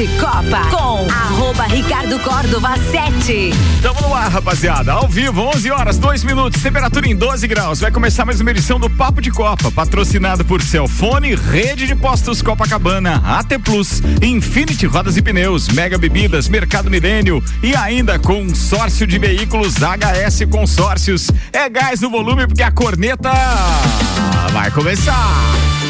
de Copa com arroba Ricardo Córdova 7. Tamo no ar, rapaziada. Ao vivo, 11 horas, 2 minutos, temperatura em 12 graus. Vai começar mais uma edição do Papo de Copa, patrocinado por Celfone, Rede de Postos Copacabana, AT Plus, Infinity Rodas e Pneus, Mega Bebidas, Mercado Milênio e ainda consórcio de veículos HS Consórcios. É gás no volume porque a corneta vai começar.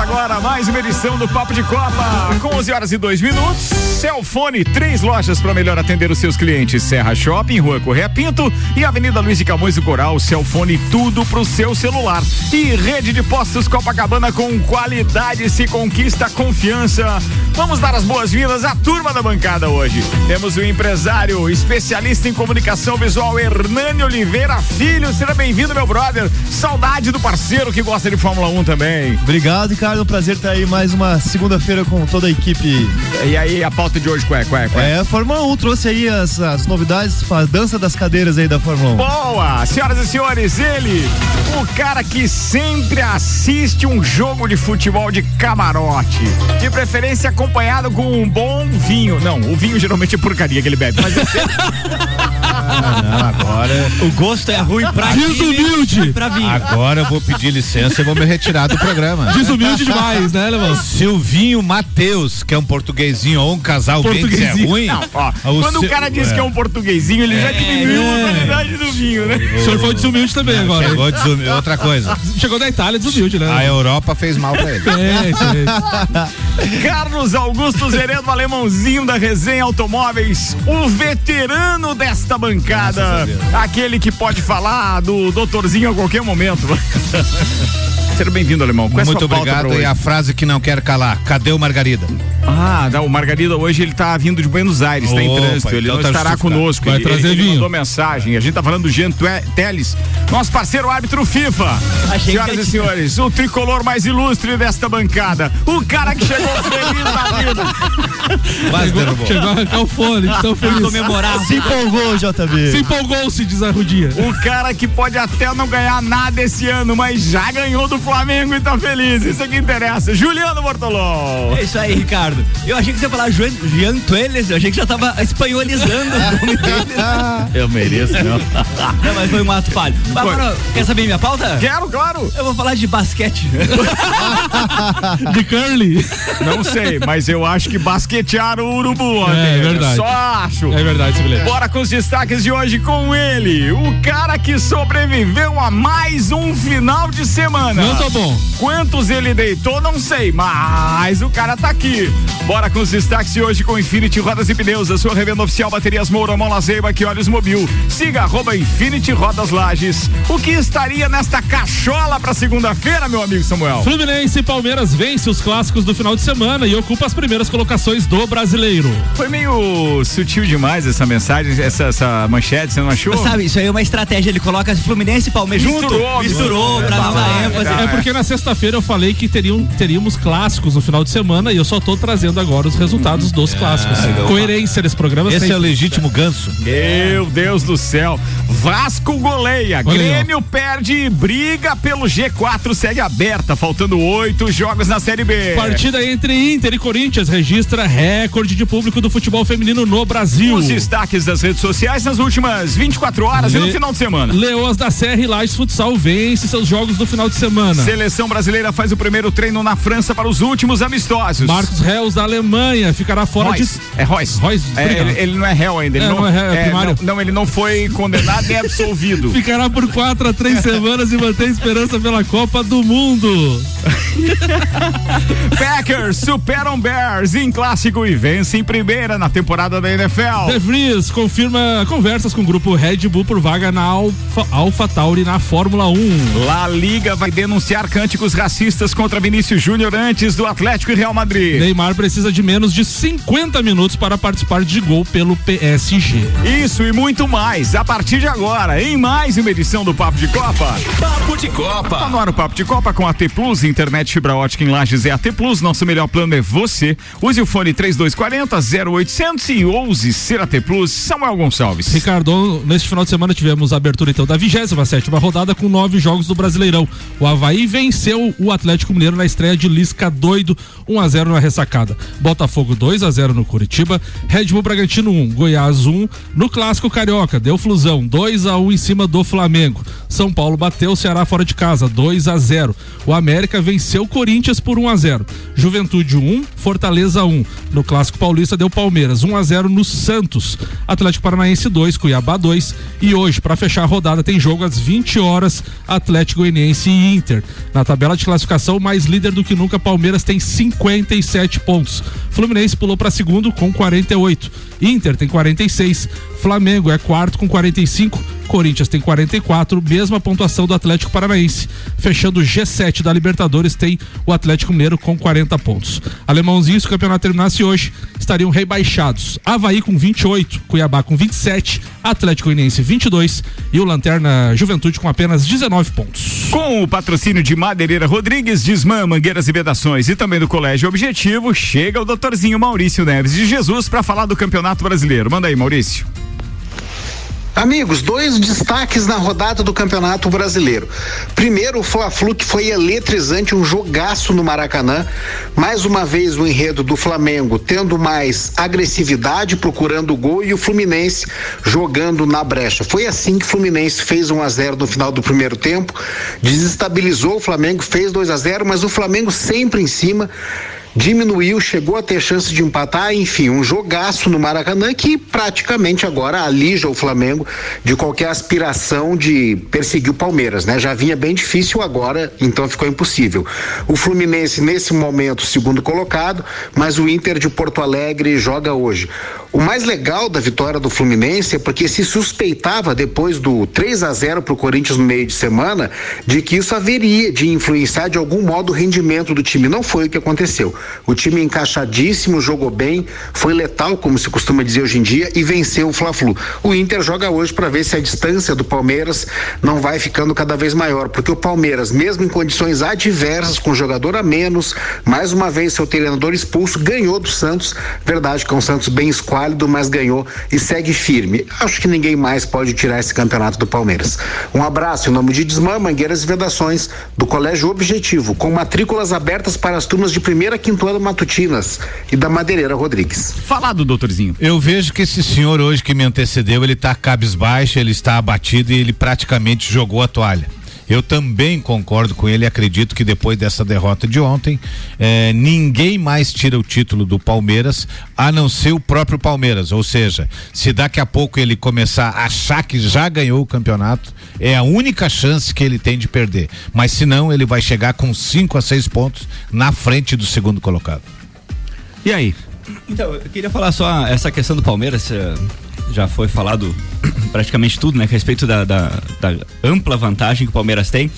Agora mais uma edição do Papo de Copa, com 11 horas e 2 minutos. Celfone, três lojas para melhor atender os seus clientes: Serra Shopping, Rua Correia Pinto e Avenida Luiz de Camões do Coral. Celfone, tudo pro seu celular. E rede de postos Copacabana com qualidade se conquista confiança. Vamos dar as boas-vindas à turma da bancada hoje. Temos o empresário, especialista em comunicação visual, Hernani Oliveira Filho. Seja bem-vindo, meu brother. Saudade do parceiro que gosta de Fórmula 1 também. Obrigado, Ricardo. Prazer estar aí mais uma segunda-feira com toda a equipe. E aí, a pauta de hoje qual é? Qual é, qual é? é a Fórmula 1 trouxe aí as, as novidades, a dança das cadeiras aí da Fórmula 1. Boa! Senhoras e senhores, ele, o cara que sempre assiste um jogo de futebol de camarote. De preferência acompanhado com um bom vinho. Não, o vinho geralmente é porcaria que ele bebe, mas é Ah, não, agora. O gosto é ruim pra Desumilde! Pra vinho. Agora eu vou pedir licença e vou me retirar do programa. Desumilde demais, né, Levão? Silvinho Matheus, que é um portuguesinho ou um casal bem que é ruim. Não, ó, quando o cara diz é. que é um portuguesinho, ele já diminuiu a qualidade do vinho, né? O senhor foi desumilde também agora. Chegou desumilde, outra coisa. Chegou da Itália desumilde, né? A Europa fez mal pra ele. É. Carlos Augusto Zeredo, alemãozinho da resenha Automóveis, o veterano desta bancada, aquele que pode falar do doutorzinho a qualquer momento. Seja bem-vindo, alemão. Qual é Muito obrigado. E a frase que não quer calar: cadê o Margarida? Ah, não, o Margarida hoje ele tá vindo de Buenos Aires, está em trânsito, ele então não tá estará justificado. conosco. Vai ele, trazer ele vinho. mandou mensagem. A gente tá falando do Jean Teles, nosso parceiro árbitro FIFA. Achei Senhoras que e senhores, o tricolor mais ilustre desta bancada, o cara que chegou feliz na vida. Quase derrubou. Chegou a arrancar o fone, tão feliz. comemorar. Se empolgou, JB. Se empolgou, se diz a Rudia. O cara que pode até não ganhar nada esse ano, mas já ganhou do Flamengo e tá feliz. Isso é que interessa. Juliano Bortolom. É isso aí, Ricardo. Eu achei que você ia falar Jean, Jean Tueles, eu achei que já tava espanholizando o nome dele. Eu mereço, não. Não, mas foi um ato falho. Agora, quer saber minha pauta? Quero, claro. Eu vou falar de basquete. De Curly. Não sei, mas eu acho que basquetearam o urubu ontem. É, verdade. Só acho. É verdade, esse bilhete. Bora com os destaques de hoje com ele, o cara que sobreviveu a mais um final de semana. Não tô bom. Quantos ele deitou, não sei, mas o cara tá aqui. Bora com os destaques de hoje com Infinity Rodas e Pneus, a sua revenda oficial Baterias Moura, Mola Zeiba, que olhos mobil. Siga arroba Infinity Rodas Lages. O que estaria nesta cachola pra segunda-feira, meu amigo Samuel? Fluminense e Palmeiras vence os clássicos do final de semana e ocupa as primeiras colocações do brasileiro. Foi meio sutil demais essa mensagem, essa, essa manchete, você não achou? Sabe, isso aí é uma estratégia. Ele coloca Fluminense e Palmeiras junto. Misturou, Misturou pra dar uma É, ênfase. É porque na sexta-feira eu falei que teriam, teríamos clássicos no final de semana e eu só tô trazendo agora os resultados dos clássicos. Coerência desse programa. Esse sempre. é o legítimo ganso. Meu Deus do céu. Vasco goleia. Olha aí, Grêmio perde e briga pelo G4 segue aberta, faltando oito jogos na Série B. Partida entre Inter e Corinthians registra recorde de público do futebol feminino no Brasil. Os destaques das redes sociais nas últimas 24 horas e no Le- final de semana. Leoas da Serra e Lages Futsal vence seus jogos do final de semana. Seleção brasileira faz o primeiro treino na França para os últimos amistosos. Marcos Reus da Alemanha ficará fora Royce. de. É Royce. Royce, É, ele, ele não é réu ainda. Ele É, não, não é réu, é primário. não, não, ele não foi condenado nem absolvido. Ficará por quatro a três semanas e mantém esperança pela Copa do Mundo. Packers superam Bears em clássico e vence em primeira na temporada da NFL. De Vries confirma conversas com o grupo Red Bull por vaga na Alfa, Alpha Tauri na Fórmula 1. La Liga vai denunciar cânticos racistas contra Vinícius Júnior antes do Atlético e Real Madrid. Neymar precisa de menos de 50 minutos para participar de gol pelo PSG. Isso e muito mais a partir de agora em mais uma edição do Papo de Copa. Papo de Copa. Tá no ar o Papo de Copa com a T Plus, internet fibra ótica em Lages é a T Plus. Nosso melhor plano é você. Use o fone 3240 0800 e ouse ser a T Plus. Samuel Gonçalves. Ricardo, neste final de semana tivemos a abertura então da 27 rodada com nove jogos do Brasileirão. O Havaí venceu o Atlético Mineiro na estreia de Lisca doido, 1 a 0 na ressacada. Botafogo 2 a 0 no Curitiba, Red Bull Bragantino 1, Goiás 1, no clássico carioca, deu flusão 2 a 1 em cima do Flamengo. São Paulo bateu o Ceará fora de casa, 2 a 0. O América venceu o Corinthians por 1 a 0. Juventude 1, Fortaleza 1. No clássico paulista deu Palmeiras 1 a 0 no Santos. Atlético Paranaense 2, Cuiabá 2 e hoje para fechar a rodada tem jogo às 20 horas, Atlético Goianiense e Inter. Na tabela de classificação, mais líder do que nunca, Palmeiras tem 57 pontos. Fluminense pulou para segundo com 48. Inter tem 46. Flamengo é quarto com 45. Corinthians tem 44, mesma pontuação do Atlético Paranaense. Fechando o G7 da Libertadores tem o Atlético Mineiro com 40 pontos. Alemãozinho, se o campeonato terminasse hoje, estariam rebaixados. Havaí com 28, Cuiabá com 27, Atlético Goianiense 22 e o Lanterna Juventude com apenas 19 pontos. Com o patrocínio de Madeireira Rodrigues, Desmã, Mangueiras e Vedações e também do Colégio Objetivo, chega o doutorzinho Maurício Neves de Jesus para falar do Campeonato Brasileiro. Manda aí, Maurício. Amigos, dois destaques na rodada do Campeonato Brasileiro. Primeiro, o Fla-Flu que foi eletrizante, um jogaço no Maracanã. Mais uma vez o enredo do Flamengo tendo mais agressividade, procurando o gol e o Fluminense jogando na brecha. Foi assim que o Fluminense fez 1 a 0 no final do primeiro tempo, desestabilizou o Flamengo, fez 2 a 0, mas o Flamengo sempre em cima diminuiu, chegou a ter chance de empatar, enfim, um jogaço no Maracanã que praticamente agora alija o Flamengo de qualquer aspiração de perseguir o Palmeiras, né? Já vinha bem difícil agora, então ficou impossível. O Fluminense nesse momento segundo colocado, mas o Inter de Porto Alegre joga hoje. O mais legal da vitória do Fluminense é porque se suspeitava depois do 3 a 0 para o Corinthians no meio de semana de que isso haveria de influenciar de algum modo o rendimento do time. Não foi o que aconteceu. O time encaixadíssimo, jogou bem, foi letal, como se costuma dizer hoje em dia, e venceu o Fla-Flu. O Inter joga hoje para ver se a distância do Palmeiras não vai ficando cada vez maior, porque o Palmeiras, mesmo em condições adversas, com jogador a menos, mais uma vez seu treinador expulso, ganhou do Santos. Verdade que é um Santos bem esquálido, mas ganhou e segue firme. Acho que ninguém mais pode tirar esse campeonato do Palmeiras. Um abraço em nome de Desmã, Mangueiras e Vedações, do Colégio Objetivo, com matrículas abertas para as turmas de primeira a quinto ano matutinas e da Madeireira Rodrigues. Falado, doutorzinho. Eu vejo que esse senhor hoje que me antecedeu, ele está cabisbaixo, ele está abatido e ele praticamente jogou a toalha. Eu também concordo com ele, acredito que depois dessa derrota de ontem, eh, ninguém mais tira o título do Palmeiras, a não ser o próprio Palmeiras. Ou seja, se daqui a pouco ele começar a achar que já ganhou o campeonato, é a única chance que ele tem de perder. Mas se não, ele vai chegar com cinco a seis pontos na frente do segundo colocado. E aí? Então, eu queria falar só essa questão do Palmeiras. eh, Já foi falado praticamente tudo, né? A respeito da, da, da ampla vantagem que o Palmeiras tem.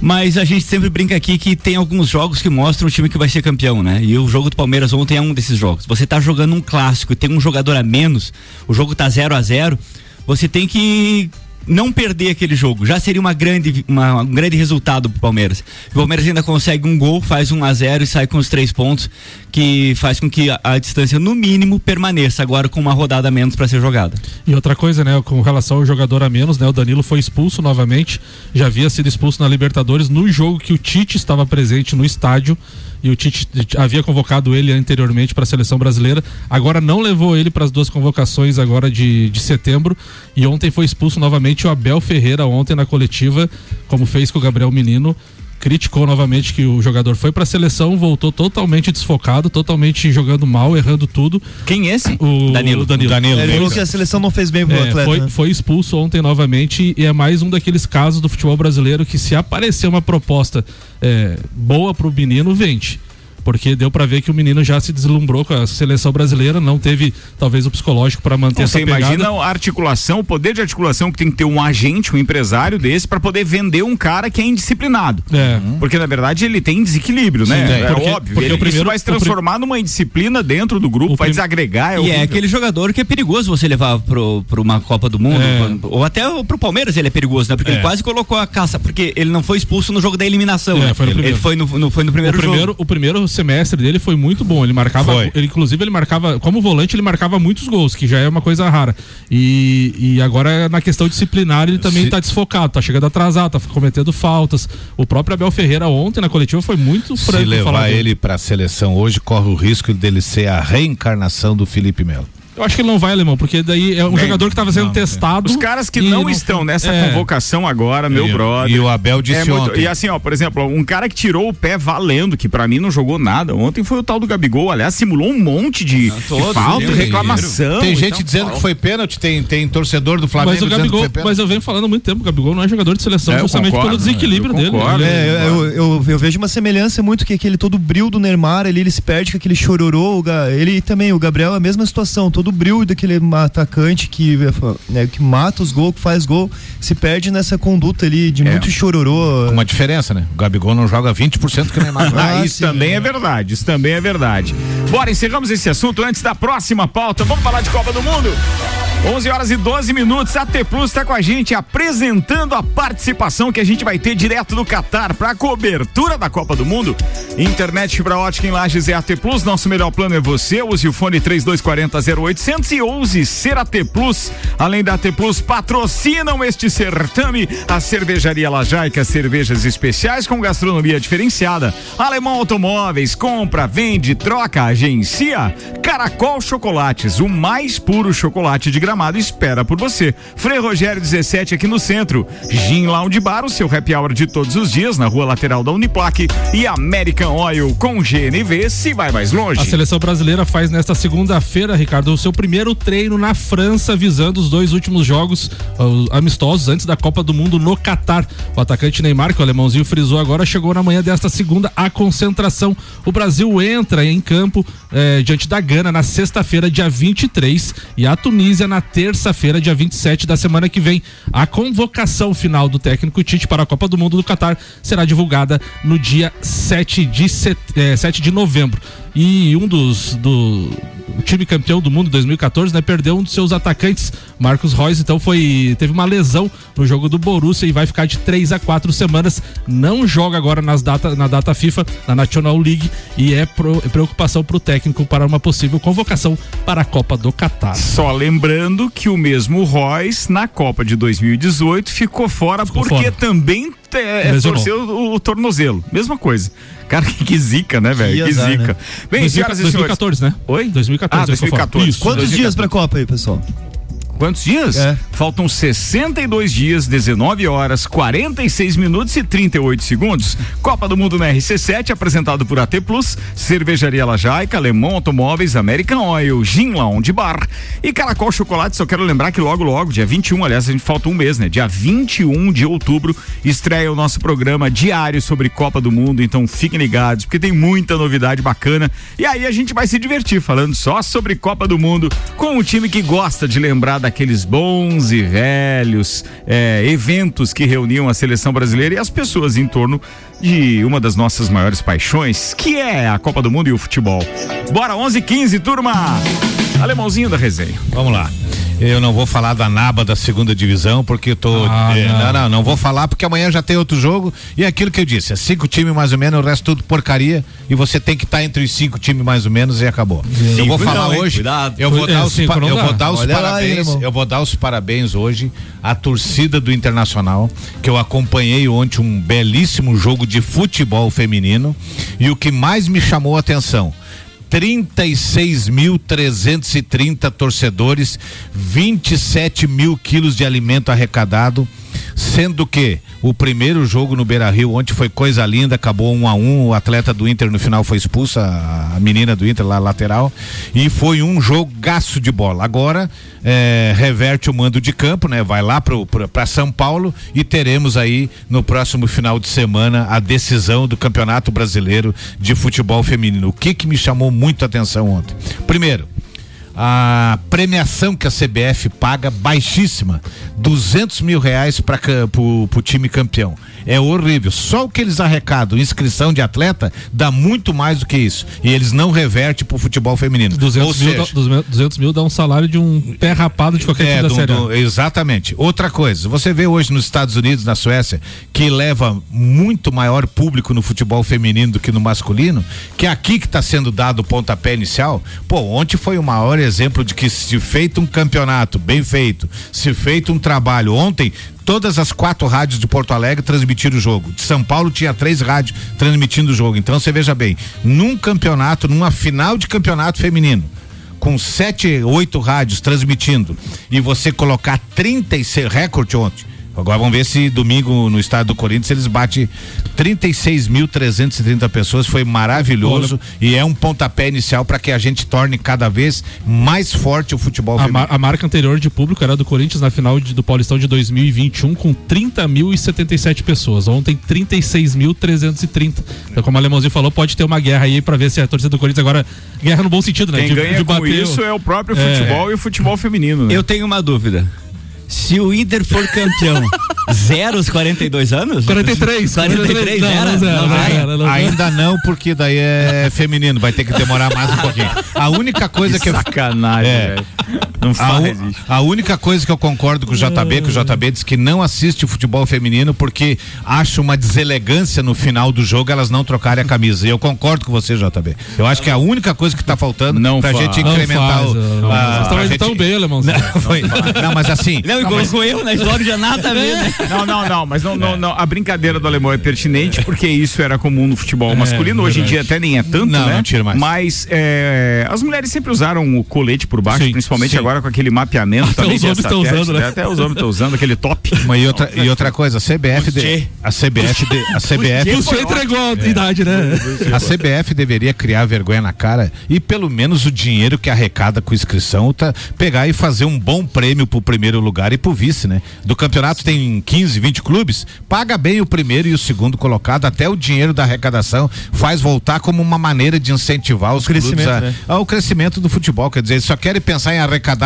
Mas a gente sempre brinca aqui que tem alguns jogos que mostram o time que vai ser campeão, né? E o jogo do Palmeiras ontem é um desses jogos. Você tá jogando um clássico e tem um jogador a menos, o jogo tá 0 a 0 você tem que não perder aquele jogo. Já seria uma grande, uma, um grande resultado pro Palmeiras. O Palmeiras ainda consegue um gol, faz um a 0 e sai com os três pontos, que faz com que a, a distância, no mínimo, permaneça agora com uma rodada a menos para ser jogada. E outra coisa, né, com relação ao jogador a menos, né, o Danilo foi expulso novamente, já havia sido expulso na Libertadores no jogo que o Tite estava presente no estádio e o Tite havia convocado ele anteriormente para a seleção brasileira, agora não levou ele para as duas convocações agora de, de setembro. E ontem foi expulso novamente o Abel Ferreira ontem na coletiva, como fez com o Gabriel Menino, criticou novamente que o jogador foi para a seleção, voltou totalmente desfocado, totalmente jogando mal, errando tudo. Quem é esse? O Danilo. o Danilo. Danilo. Ele falou que a seleção não fez bem pro É, atleta. foi, né? foi expulso ontem novamente e é mais um daqueles casos do futebol brasileiro que se aparecer uma proposta é, boa pro menino, vende. Porque deu para ver que o menino já se deslumbrou com a seleção brasileira, não teve talvez o psicológico para manter Você essa pegada. imagina a articulação, o poder de articulação que tem que ter um agente, um empresário desse para poder vender um cara que é indisciplinado. É. Porque na verdade ele tem desequilíbrio, né? tem. É Porque- óbvio. porque Ele- o primeiro- isso vai se o prim- transformar numa indisciplina dentro do grupo, O vai prim- desagregar. É E é aquele jogador que é perigoso você levar pro, pro uma Copa do Mundo, É. ou até pro Palmeiras ele é perigoso, né? Porque É. ele quase colocou a caça, porque ele não foi expulso no jogo da eliminação, É, né? foi no ele primeiro. foi no, no- foi no primeiro, o primeiro, jogo. o primeiro semestre dele foi muito bom. Ele marcava, Foi. ele, inclusive ele marcava, como volante, ele marcava muitos gols, que já é uma coisa rara. E, e agora na questão disciplinar ele também Se- tá desfocado, tá chegando atrasado, tá cometendo faltas. O próprio Abel Ferreira ontem na coletiva foi muito Se franco falar levar ele para a seleção hoje, corre o risco dele ser a reencarnação do Felipe Melo. Eu acho que ele não vai, Alemão, porque daí é um Bem, jogador que estava sendo não, testado. Os caras que e não, estão nessa é. convocação agora, meu e, brother. E o Abel disse É muito- ontem. e assim, ó, por exemplo, um cara que tirou o pé valendo, que pra mim não jogou nada ontem, foi o tal do Gabigol. Aliás, simulou um monte de, de todos, falta e tem- reclamação. Tem gente tal. dizendo que foi pênalti, tem, tem torcedor do Flamengo Mas o dizendo Gabigol, que foi pênalti. mas eu venho falando há muito tempo, o Gabigol não é jogador de seleção É, justamente concordo, pelo desequilíbrio eu dele. concordo. Ele- É, eu, eu, eu vejo uma semelhança muito que aquele todo brilho do Neymar, ali ele se perde com aquele chororô, ele também, o Gabriel é a mesma situação, todo o brilho daquele atacante que, né, que mata os gols, que faz gol, se perde nessa conduta ali de É. muito chororô. Uma diferença, né? O Gabigol não joga 20% que o Neymar joga. Ah, Ah, isso sim, também é. é verdade, isso também é verdade. Bora, encerramos esse assunto antes da próxima pauta. Vamos falar de Copa do Mundo? 11 horas e 12 minutos. A T Plus está com a gente apresentando a participação que a gente vai ter direto do Catar para a cobertura da Copa do Mundo. Internet fibra ótica em Lages é a T Plus. Nosso melhor plano é você. Use o fone 3240 0800 e ouse ser a T Plus. Além da T Plus, patrocinam este certame a Cervejaria Lajaica Cervejas Especiais com gastronomia diferenciada. Alemão Automóveis, compra, vende, troca, agencia. Caracol Chocolates, o mais puro chocolate de gramado espera por você. Frei Rogério 17 aqui no centro. Gin Lounge Bar, o seu happy hour de todos os dias na rua lateral da Uniplaque. E American Oil com GNV se vai mais longe. A seleção brasileira faz nesta segunda-feira, Ricardo, o seu primeiro treino na França, visando os dois últimos jogos uh, amistosos antes da Copa do Mundo no Catar. O atacante Neymar, que o alemãozinho frisou agora, chegou na manhã desta segunda à concentração. O Brasil entra em campo eh, diante da Gana na sexta-feira, dia 23, e a Tunísia na terça-feira, dia 27 da semana que vem. A convocação final do técnico Tite para a Copa do Mundo do Catar será divulgada no dia 7 de, set... eh, 7 de novembro. E um dos do o time campeão do mundo 2014, né, perdeu um dos seus atacantes, Marcos Reus, então foi teve uma lesão no jogo do Borussia e vai ficar de três a quatro semanas. Não joga agora nas data, na data FIFA, na National League e é, pro, é preocupação para o técnico para uma possível convocação para a Copa do Catar. Só lembrando que o mesmo Royce, na Copa de 2018, ficou fora Ficou porque fora. também é, Lesionou. torceu o, o tornozelo. Mesma coisa. Cara, que, zica, né, velho? Que, zica. né? Bem, senhoras e senhores. 2014, né? Oi? 2014. Ah, ele ficou fora. 2014. Isso. Quantos 2014. dias pra Copa aí, pessoal? Quantos dias? É. Faltam 62 dias, 19 horas, 46 minutos e 38 segundos. Copa do Mundo na RC7, apresentado por AT Plus, Cervejaria Lajaica, Alemão Automóveis, American Oil, Gin Lounge Bar e Caracol Chocolate. Só quero lembrar que logo, logo, dia 21, aliás, a gente falta um mês, né? Dia 21 de outubro, estreia o nosso programa diário sobre Copa do Mundo. Então fiquem ligados, porque tem muita novidade bacana. E aí a gente vai se divertir falando só sobre Copa do Mundo com um time que gosta de lembrar daqueles bons e velhos é, eventos que reuniam a seleção brasileira e as pessoas em torno de uma das nossas maiores paixões, que é a Copa do Mundo e o futebol. Bora, 11 15 turma! Alemãozinho da resenha. Vamos lá. Eu não vou falar da naba da segunda divisão, porque eu tô. Ah, eh, não. não. não, não, vou falar, porque amanhã já tem outro jogo. E é aquilo que eu disse: é cinco times mais ou menos, o resto tudo porcaria. E você tem que estar entre os cinco times mais ou menos e acabou. eu vou falar não, hoje. Cuidado. Eu vou É, dar os, cinco eu vou dar os lá, parabéns. eu vou dar os parabéns hoje à torcida do Internacional, que eu acompanhei ontem um belíssimo jogo de futebol feminino. E o que mais me chamou a atenção. 36.330 torcedores, 27 mil quilos de alimento arrecadado. Sendo que o primeiro jogo no Beira Rio, ontem foi coisa linda, acabou um a um, o atleta do Inter no final foi expulsa, a menina do Inter lá lateral, e foi um jogaço de bola. Agora é, reverte o mando de campo, né? Vai lá para São Paulo e teremos aí no próximo final de semana a decisão do Campeonato Brasileiro de Futebol Feminino. O que que me chamou muito a atenção ontem? Primeiro, a premiação que a CBF paga baixíssima, 200 mil reais para o time campeão. É horrível. Só o que eles arrecadam, inscrição de atleta, dá muito mais do que isso. E eles não revertem pro futebol feminino. 200, Ou mil, seja, dá, 200 mil dá um salário de um pé rapado de qualquer é, time do, do, Exatamente. Outra coisa, você vê hoje nos Estados Unidos, na Suécia, que leva muito maior público no futebol feminino do que no masculino, que é aqui que está sendo dado o pontapé inicial. Pô, ontem foi o maior exemplo de que se feito um campeonato bem feito, se feito um trabalho ontem, todas as quatro rádios de Porto Alegre transmitiram o jogo. De São Paulo tinha três rádios transmitindo o jogo. Então você veja bem, num campeonato, numa final de campeonato feminino, com sete, oito rádios transmitindo e você colocar 36 recorde ontem Agora vamos ver se domingo no estado do Corinthians eles batem 36.330 pessoas. Foi maravilhoso Olha. e é um pontapé inicial para que a gente torne cada vez mais forte o futebol a, mar, a marca anterior de público era do Corinthians na final de, do Paulistão de 2021 com 30.077 pessoas. Ontem 36.330. Então, como o Alemãozinho falou, pode ter uma guerra aí para ver se a torcida do Corinthians agora guerra no bom sentido, né? Quem de, ganha de com isso é o próprio é. futebol e o futebol feminino. Né? Eu tenho uma dúvida. Se o Inter for campeão, zero os 42 anos? 43. 43, não, era? Não, não, não, não, Ainda não, porque daí é feminino, vai ter que demorar mais um pouquinho. A única coisa que, que sacanagem, é, Não faz a, isso. A única coisa que eu concordo com o JB, que o JB diz que não assiste futebol feminino porque acha uma deselegância no final do jogo elas não trocarem a camisa. E eu concordo com você, JB. Eu acho que é a única coisa que está faltando não pra faz. gente incrementar não faz, o. Vocês estão indo tão bem, alemão. Não, foi, não, mas assim. Não, não mas... com eu na história já nada a ver, né? Não, não, não, mas não, não, não, a brincadeira do alemão é pertinente porque isso era comum no futebol é, masculino. Hoje em dia até nem é tanto, não, né? Não tira mais. Mas é, as mulheres sempre usaram o colete por baixo, sim, principalmente sim. agora com aquele mapeamento até também. Os homens estão usando, né? Até os homens estão usando aquele top. Mas e outra, e outra coisa, a CBF, de, a CBF, de, a CBF. Você entregou a é. idade, né? A CBF deveria criar vergonha na cara e pelo menos o dinheiro que arrecada com inscrição tá, pegar e fazer um bom prêmio pro primeiro lugar e pro vice, né? Do campeonato tem 15, 20 clubes, paga bem o primeiro e o segundo colocado, até o dinheiro da arrecadação faz voltar como uma maneira de incentivar os clubes a, né? ao crescimento do futebol. Quer dizer, eles só querem pensar em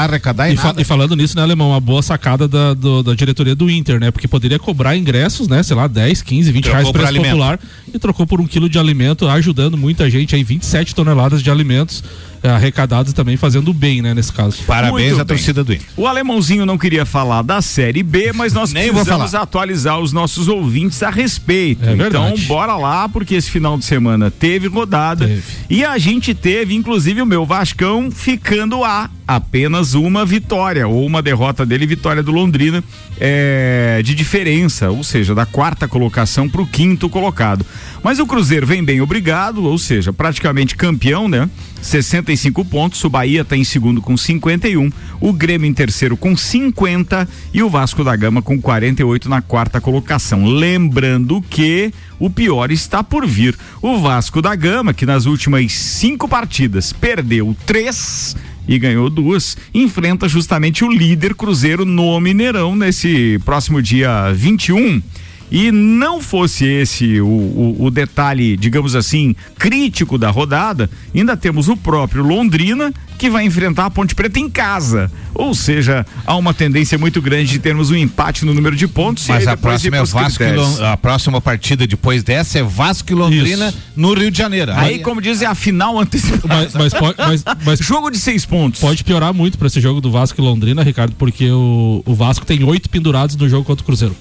arrecadar, arrecadar e, e, fa e falando nisso, né, Alemão, uma boa sacada da, do, da diretoria do Inter, né? Porque poderia cobrar ingressos, né? Sei lá, 10, 15, 20 trocou reais preço popular e trocou por um quilo de alimento, ajudando muita gente aí, 27 toneladas de alimentos é, arrecadados também fazendo bem, né, nesse caso. Parabéns à torcida do Inter. O alemãozinho não queria falar da Série B, mas nós Nem precisamos atualizar os nossos ouvintes a respeito. É então, bora lá, porque esse final de semana teve rodada teve. e a gente teve, inclusive, o meu Vascão ficando a apenas uma vitória ou uma derrota dele, vitória do Londrina é, de diferença, ou seja, da quarta colocação para o quinto colocado. Mas o Cruzeiro vem bem obrigado, ou seja, praticamente campeão, né? 65 pontos, o Bahia está em segundo com 51, o Grêmio em terceiro com 50 e o Vasco da Gama com 48 na quarta colocação. Lembrando que o pior está por vir. O Vasco da Gama, que nas últimas cinco partidas perdeu três e ganhou duas, enfrenta justamente o líder Cruzeiro no Mineirão nesse próximo dia 21. E não fosse esse o, o, o, detalhe, digamos assim, crítico da rodada, ainda temos o próprio Londrina que vai enfrentar a Ponte Preta em casa. Ou seja, há uma tendência muito grande de termos um empate no número de pontos. Mas a próxima é Vasco a próxima partida depois dessa é Vasco e Londrina Isso. no Rio de Janeiro. Aí, Aí como dizem, é a final antecipada. Mas, mas, mas, mas, jogo de seis pontos. Pode piorar muito para esse jogo do Vasco e Londrina, Ricardo, porque o, o Vasco tem oito pendurados no jogo contra o Cruzeiro.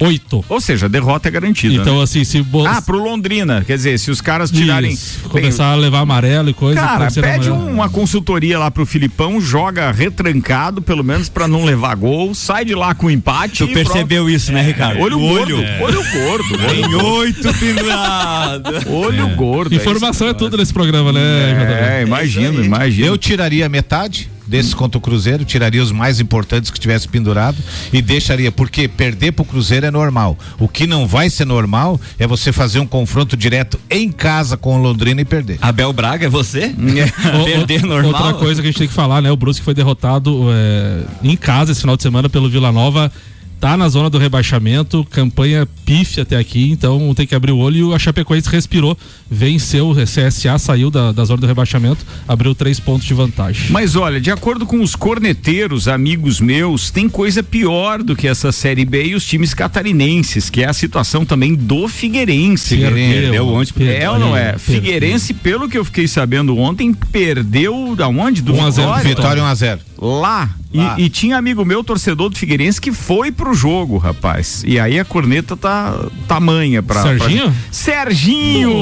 Oito. Ou seja, a derrota é garantida. Então, né? assim, se. Bo... Ah, pro Londrina. Quer dizer, se os caras tirarem. Isso. Começar Bem, a levar amarelo e coisa. Cara, pede uma consultoria lá pro Filipão, joga retrancado, pelo menos pra não levar gol, sai de lá com empate. Tu percebeu pronto. isso, né, Ricardo? Olho, olho gordo. É. Olho gordo. Tem oito pendurado. olho é. gordo. Informação é, é tudo nesse programa, né? É, imagino, imagino. Eu tiraria metade desses contra o Cruzeiro, tiraria os mais importantes que tivesse pendurado e deixaria, porque perder pro Cruzeiro é normal. O que não vai ser normal é você fazer um confronto direto em casa com o Londrina e perder. Abel Braga é você? O- Perder normal. Outra coisa que a gente tem que falar, né? O Brusque foi derrotado é, em casa esse final de semana pelo Vila Nova. Tá na zona do rebaixamento, campanha pífia até aqui, então tem que abrir o olho. E a Chapecoense respirou, venceu, o CSA saiu da, da zona do rebaixamento, abriu três pontos de vantagem. Mas olha, de acordo com os corneteiros, amigos meus, tem coisa pior do que essa Série B e os times catarinenses, que é a situação também do Figueirense. Perdeu ontem pro É ou não é? Perdeu. Figueirense, pelo que eu fiquei sabendo ontem, perdeu da onde? Do 1 a 0 Vitória? Vitória 1 a 0 Lá. E- Lá. E, tinha amigo meu, torcedor do Figueirense, que foi pro jogo, rapaz. E aí a corneta tá tamanha pra. Serginho? pra- Serginho!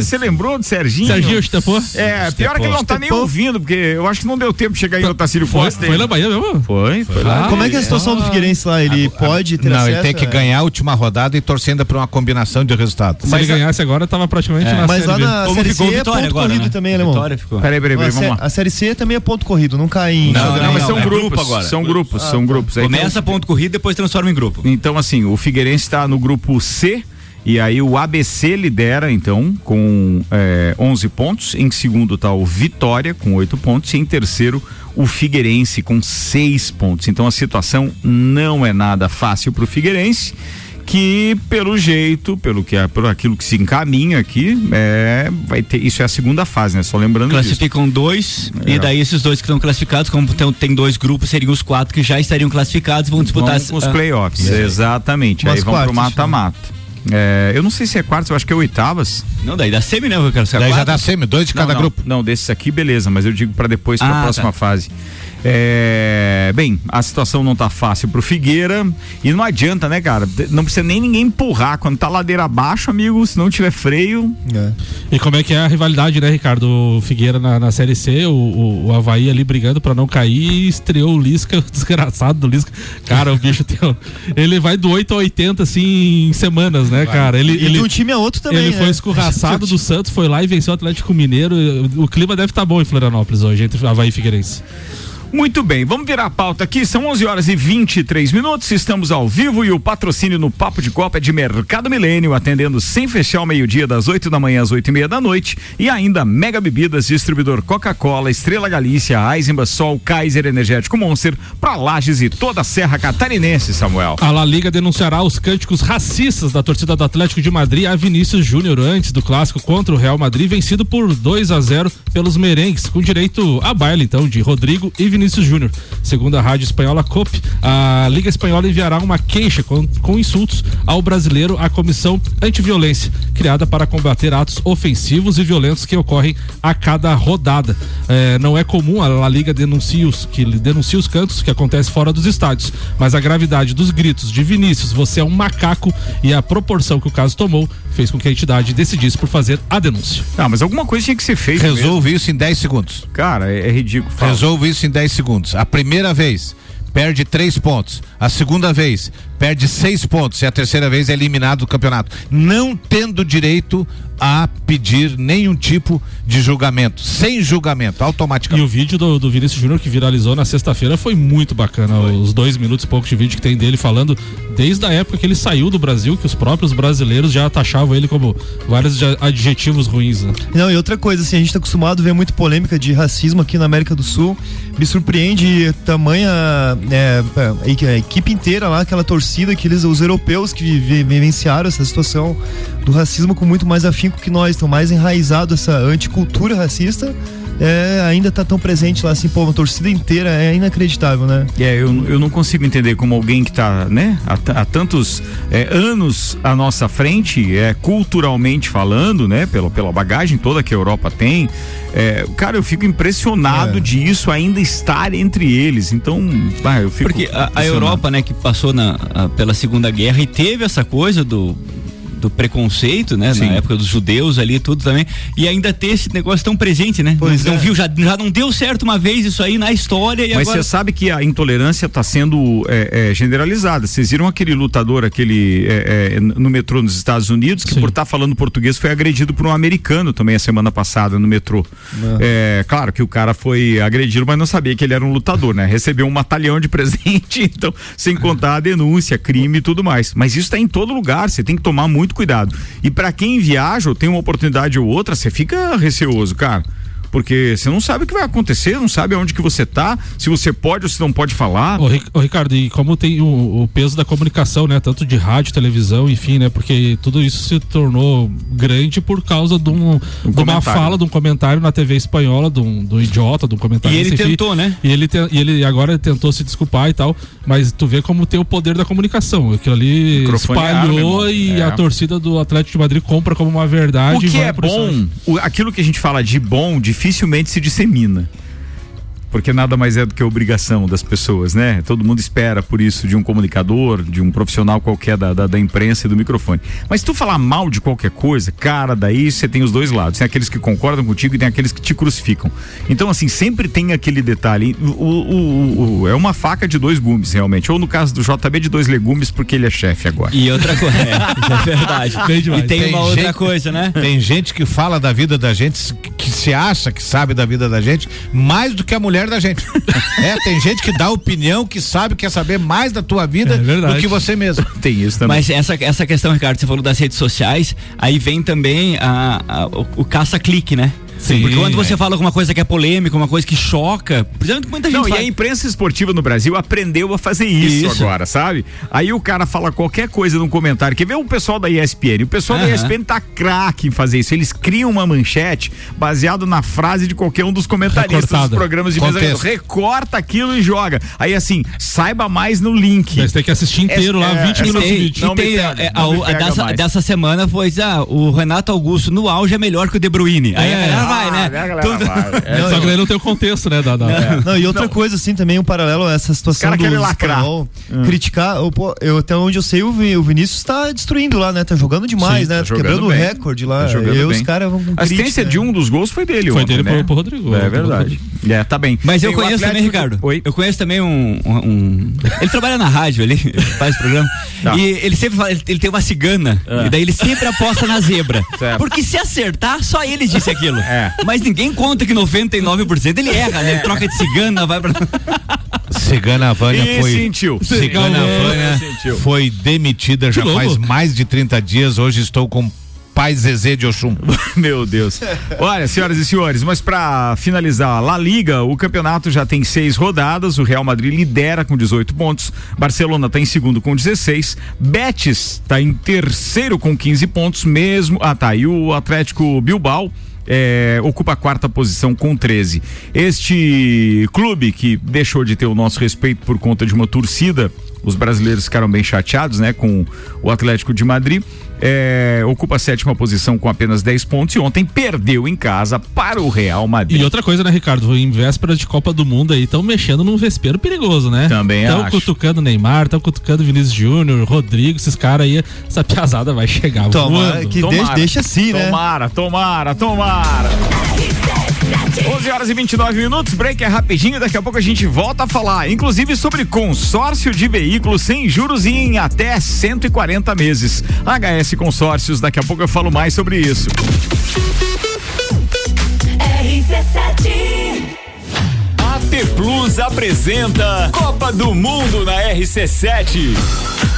Você lembrou do Serginho? Serginho Estepô? É, pior que ele não tá nem ouvindo, porque eu acho que não deu tempo de chegar em Otacílio Foi, Costa. foi na Bahia mesmo? Foi, foi lá. Ah, Como é que é a situação do Figueirense lá? Ele pode ter Não, acesso? ele tem que a- ganhar a última rodada e torcendo para uma combinação de resultados. Se ele ganhasse agora, tava praticamente na Mas Série lá B. na Série C é ponto agora, corrido né? também, alemão. Ficou. Peraí, peraí, peraí, a, vamos lá. a Série C também é ponto corrido, não cai em Não, Não, mas são é grupos grupo agora. São grupos, são grupos. Aí Começa ponto corrido, depois transforma em grupo. Então, assim, o Figueirense está no grupo C. E aí o ABC lidera, então, com é, 11 pontos. Em segundo está o Vitória, com 8 pontos. E em terceiro, o Figueirense, com 6 pontos. Então a situação não é nada fácil para o Figueirense. Que pelo jeito, pelo que é, por aquilo que se encaminha aqui, é, vai ter. Isso é a segunda fase, né? Só lembrando disso. Classificam dois, É. e daí esses dois que estão classificados, como tem, tem dois grupos, seriam os quatro que já estariam classificados, vão disputar com os ah, playoffs, exatamente. Umas aí vão pro quartas, mata-mata. É, eu não sei se é quartos, eu acho que é oitavas. Não, daí da semi, né? Eu quero saber. Daí já dá semi, dois de cada não, não, grupo. Não, desses aqui, beleza, mas eu digo para depois, para a Ah, próxima tá. fase. É, bem, a situação não tá fácil pro Figueira e não adianta, né, cara? Não precisa nem ninguém empurrar. Quando tá ladeira abaixo, amigo, se não tiver freio. É. E como é que é a rivalidade, né, Ricardo? O Figueira na, na Série C, o, o, o Havaí ali brigando pra não cair e estreou o Lisca, o desgraçado do Lisca. Cara, o bicho tem. um- Ele vai do 8 a 80, assim, em semanas, né, cara? Ele, E ele, de um time a outro também. ele né? foi escorraçado do Santos, foi lá e venceu o Atlético Mineiro. O clima deve estar bom em Florianópolis hoje, entre Havaí e Figueirense. Muito bem, vamos virar a pauta aqui. São 11 horas e 23 minutos. Estamos ao vivo e o patrocínio no Papo de Copa é de Mercado Milênio, atendendo sem fechar ao meio-dia, das 8 da manhã às 8 e meia da noite. E ainda Mega Bebidas, distribuidor Coca-Cola, Estrela Galícia, Eisenbach, Sol, Kaiser Energético Monster, para Lages e toda a Serra Catarinense, Samuel. A La Liga denunciará os cânticos racistas da torcida do Atlético de Madrid a Vinícius Júnior antes do clássico contra o Real Madrid, vencido por 2 a 0 pelos merengues, com direito a baile então de Rodrigo e Vinícius Júnior. Segundo a rádio espanhola COP, a Liga Espanhola enviará uma queixa com, com insultos ao brasileiro à Comissão Antiviolência, criada para combater atos ofensivos e violentos que ocorrem a cada rodada. É, não é comum a La Liga denuncie os, que denuncia os cantos que acontecem fora dos estádios, mas a gravidade dos gritos de Vinícius, você é um macaco, e a proporção que o caso tomou fez com que a entidade decidisse por fazer a denúncia. Ah, mas alguma coisa tinha que ser feita. mesmo. Resolve isso em 10 segundos. Cara, é, é ridículo. Fala. Resolve isso em 10 segundos. A primeira vez, perde três pontos. A segunda vez, perde seis pontos. E a terceira vez é eliminado do campeonato. Não tendo direito a pedir nenhum tipo de julgamento. Sem julgamento, E automaticamente. o vídeo do, do Vinícius Júnior que viralizou na sexta-feira foi muito bacana. Os dois minutos e poucos de vídeo que tem dele falando desde a época que ele saiu do Brasil, que os próprios brasileiros já taxavam ele como vários adjetivos ruins. Né? Não, e outra coisa, assim, a gente tá acostumado a ver muito polêmica de racismo aqui na América do Sul. Me surpreende tamanha é, a equipe inteira lá, aquela torcida, que eles, os europeus que vive- vivenciaram essa situação do racismo com muito mais afinco que nós, estão mais enraizado essa anticultura racista. É, ainda tá tão presente lá, assim, pô, uma torcida inteira é inacreditável, né? É, eu, eu não consigo entender como alguém que está né, há, há tantos é, anos à nossa frente, é, culturalmente falando, né, pela, pela bagagem toda que a Europa tem, é, cara, eu fico impressionado É. de isso ainda estar entre eles. Então, ah, eu fico. Porque a, a. Europa, né, que passou na, a- pela Segunda Guerra e teve essa coisa do do preconceito, né? Sim. Na época dos judeus ali, tudo também. E ainda ter esse negócio tão presente, né? Pois não, é. não viu, já, já não deu certo uma vez isso aí na história e Mas agora. você sabe que a intolerância está sendo é, é, generalizada. Vocês viram aquele lutador, aquele é, é, no metrô nos Estados Unidos, que Sim. por estar falando português foi agredido por um americano também a semana passada no metrô. É, claro que o cara foi agredido, mas não sabia que ele era um lutador, né? Recebeu um matalhão de presente, então, sem contar a denúncia, crime e tudo mais. Mas isso está em todo lugar, você tem que tomar muito cuidado. E para quem viaja ou tem uma oportunidade ou outra, você fica receoso, cara. Porque você não sabe o que vai acontecer, não sabe aonde que você tá, se você pode ou se não pode falar. Ô, Ri- ô, Ricardo, e como tem o, o peso da comunicação, né? Tanto de rádio, televisão, enfim, né? Porque tudo isso se tornou grande por causa de, um, de uma fala, de um comentário na TV espanhola, de um, de um idiota, de um comentário. E ele enfim. tentou, né? E ele, te- e ele agora tentou se desculpar e tal, mas tu vê como tem o poder da comunicação. Aquilo ali Microfone espalhou e. É. a torcida do Atlético de Madrid compra como uma verdade. O e que vai é bom, o- aquilo que a gente fala de bom, dificilmente se dissemina. Porque nada mais é do que obrigação das pessoas, né? Todo mundo espera por isso de um comunicador, de um profissional qualquer da, da, da imprensa e do microfone. Mas se tu falar mal de qualquer coisa, cara, daí você tem os dois lados. Tem aqueles que concordam contigo e tem aqueles que te crucificam. Então, assim, sempre tem aquele detalhe. O, o- o- o- é uma faca de dois gumes, realmente. Ou no caso do JB, de dois legumes, porque ele é chefe agora. E outra coisa, é, é verdade. Bem demais. E tem, Tem uma outra gente- coisa, né? Tem gente que fala da vida da gente, que se acha que sabe da vida da gente, mais do que a mulher da gente. é, tem gente que dá opinião, que sabe, quer saber mais da tua vida É do que você mesmo. Tem isso também. Mas essa, essa questão, Ricardo, você falou das redes sociais, aí vem também a, a- o, o caça-clique, né? Sim, Porque quando você é. fala alguma coisa que é polêmica, uma coisa que choca, principalmente muita gente Não, e fala, a imprensa esportiva no Brasil aprendeu a fazer isso, Isso. agora, sabe? Aí o cara fala qualquer coisa num comentário. Quer ver o pessoal da ESPN? O pessoal da Aham. ESPN tá craque em fazer isso. Eles criam uma manchete baseado na frase de qualquer um dos comentaristas Recortada. dos programas de mesa. Recorta aquilo e joga. Aí assim, saiba mais no link. Mas tem que assistir inteiro lá, É, 20 é, minutos de vídeo. E é, dessa, mais. dessa semana foi ah, o Renato Augusto no auge é melhor que o De Bruyne. Aí É. vai, Ah, né? galera Tudo- vai. É. Só que daí não tem o contexto, né? Da, da- Não, e outra coisa, assim, também um paralelo a essa situação cara do espanhol, criticar, o- pô, eu, até onde eu sei, o, o Vinícius tá destruindo lá, né? Tá jogando demais, Sim, né? tá jogando Quebrando o recorde lá. Tá jogando e os caras vão A assistência crítica, de né? um dos gols foi dele Foi ontem, dele né? pro- pro Rodrigo. É verdade. É, tá bem. Mas eu conheço também, Ricardo. Oi? Eu conheço também um. Ele trabalha na rádio, ele faz programa. Tá. E ele sempre fala, ele, ele tem uma cigana. E daí ele sempre aposta na zebra. Certo. Porque se acertar, só ele disse aquilo. É. Mas ninguém conta que 99% ele erra, né? Ele troca de cigana, vai pra. Cigana Vânia E foi. sentiu. Cigana. Vânia Sentiu. foi demitida já novo? faz mais de 30 dias. Hoje estou com pai Zezé de Oxum. Meu Deus. Olha, senhoras e senhores, mas para finalizar a La Liga, o campeonato já tem seis rodadas. O Real Madrid lidera com 18 pontos. Barcelona está em segundo com 16. Betis está em terceiro com 15 pontos mesmo. Ah, tá. E o Atlético Bilbao. É, ocupa a quarta posição com 13. Este clube que deixou de ter o nosso respeito por conta de uma torcida, os brasileiros ficaram bem chateados, né, com o Atlético de Madrid. É, ocupa a sétima posição com apenas 10 pontos e ontem perdeu em casa para o Real Madrid. E outra coisa, né, Ricardo? Em vésperas de Copa do Mundo aí, estão mexendo num vespeiro perigoso, né? Também Estão acho. cutucando Neymar, estão cutucando Vinícius Júnior, Rodrigo, esses caras aí. Essa piazada vai chegar Tomara voando. que deixa, deixa assim, né? Tomara, tomara, tomara. 11 horas e 29 minutos, break é rapidinho, daqui a pouco a gente volta a falar, inclusive sobre consórcio de veículos sem juros e em até 140 meses. HS Consórcios, daqui a pouco eu falo mais sobre isso. RC7 AT Plus apresenta Copa do Mundo na RC7.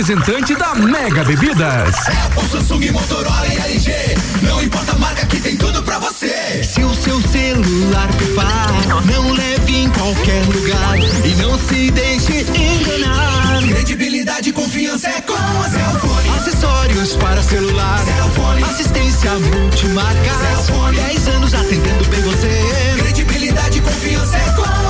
da Mega Bebidas. Apple, Samsung, Motorola e LG. Não importa a marca que tem tudo pra você. Se o seu celular pifar, não leve em qualquer lugar e não se deixe enganar. Credibilidade e confiança é com a Cellfone. Acessórios para celular, Cellfone. assistência multimarca. Cellfone. 10 anos atendendo bem você. Credibilidade e confiança é com. A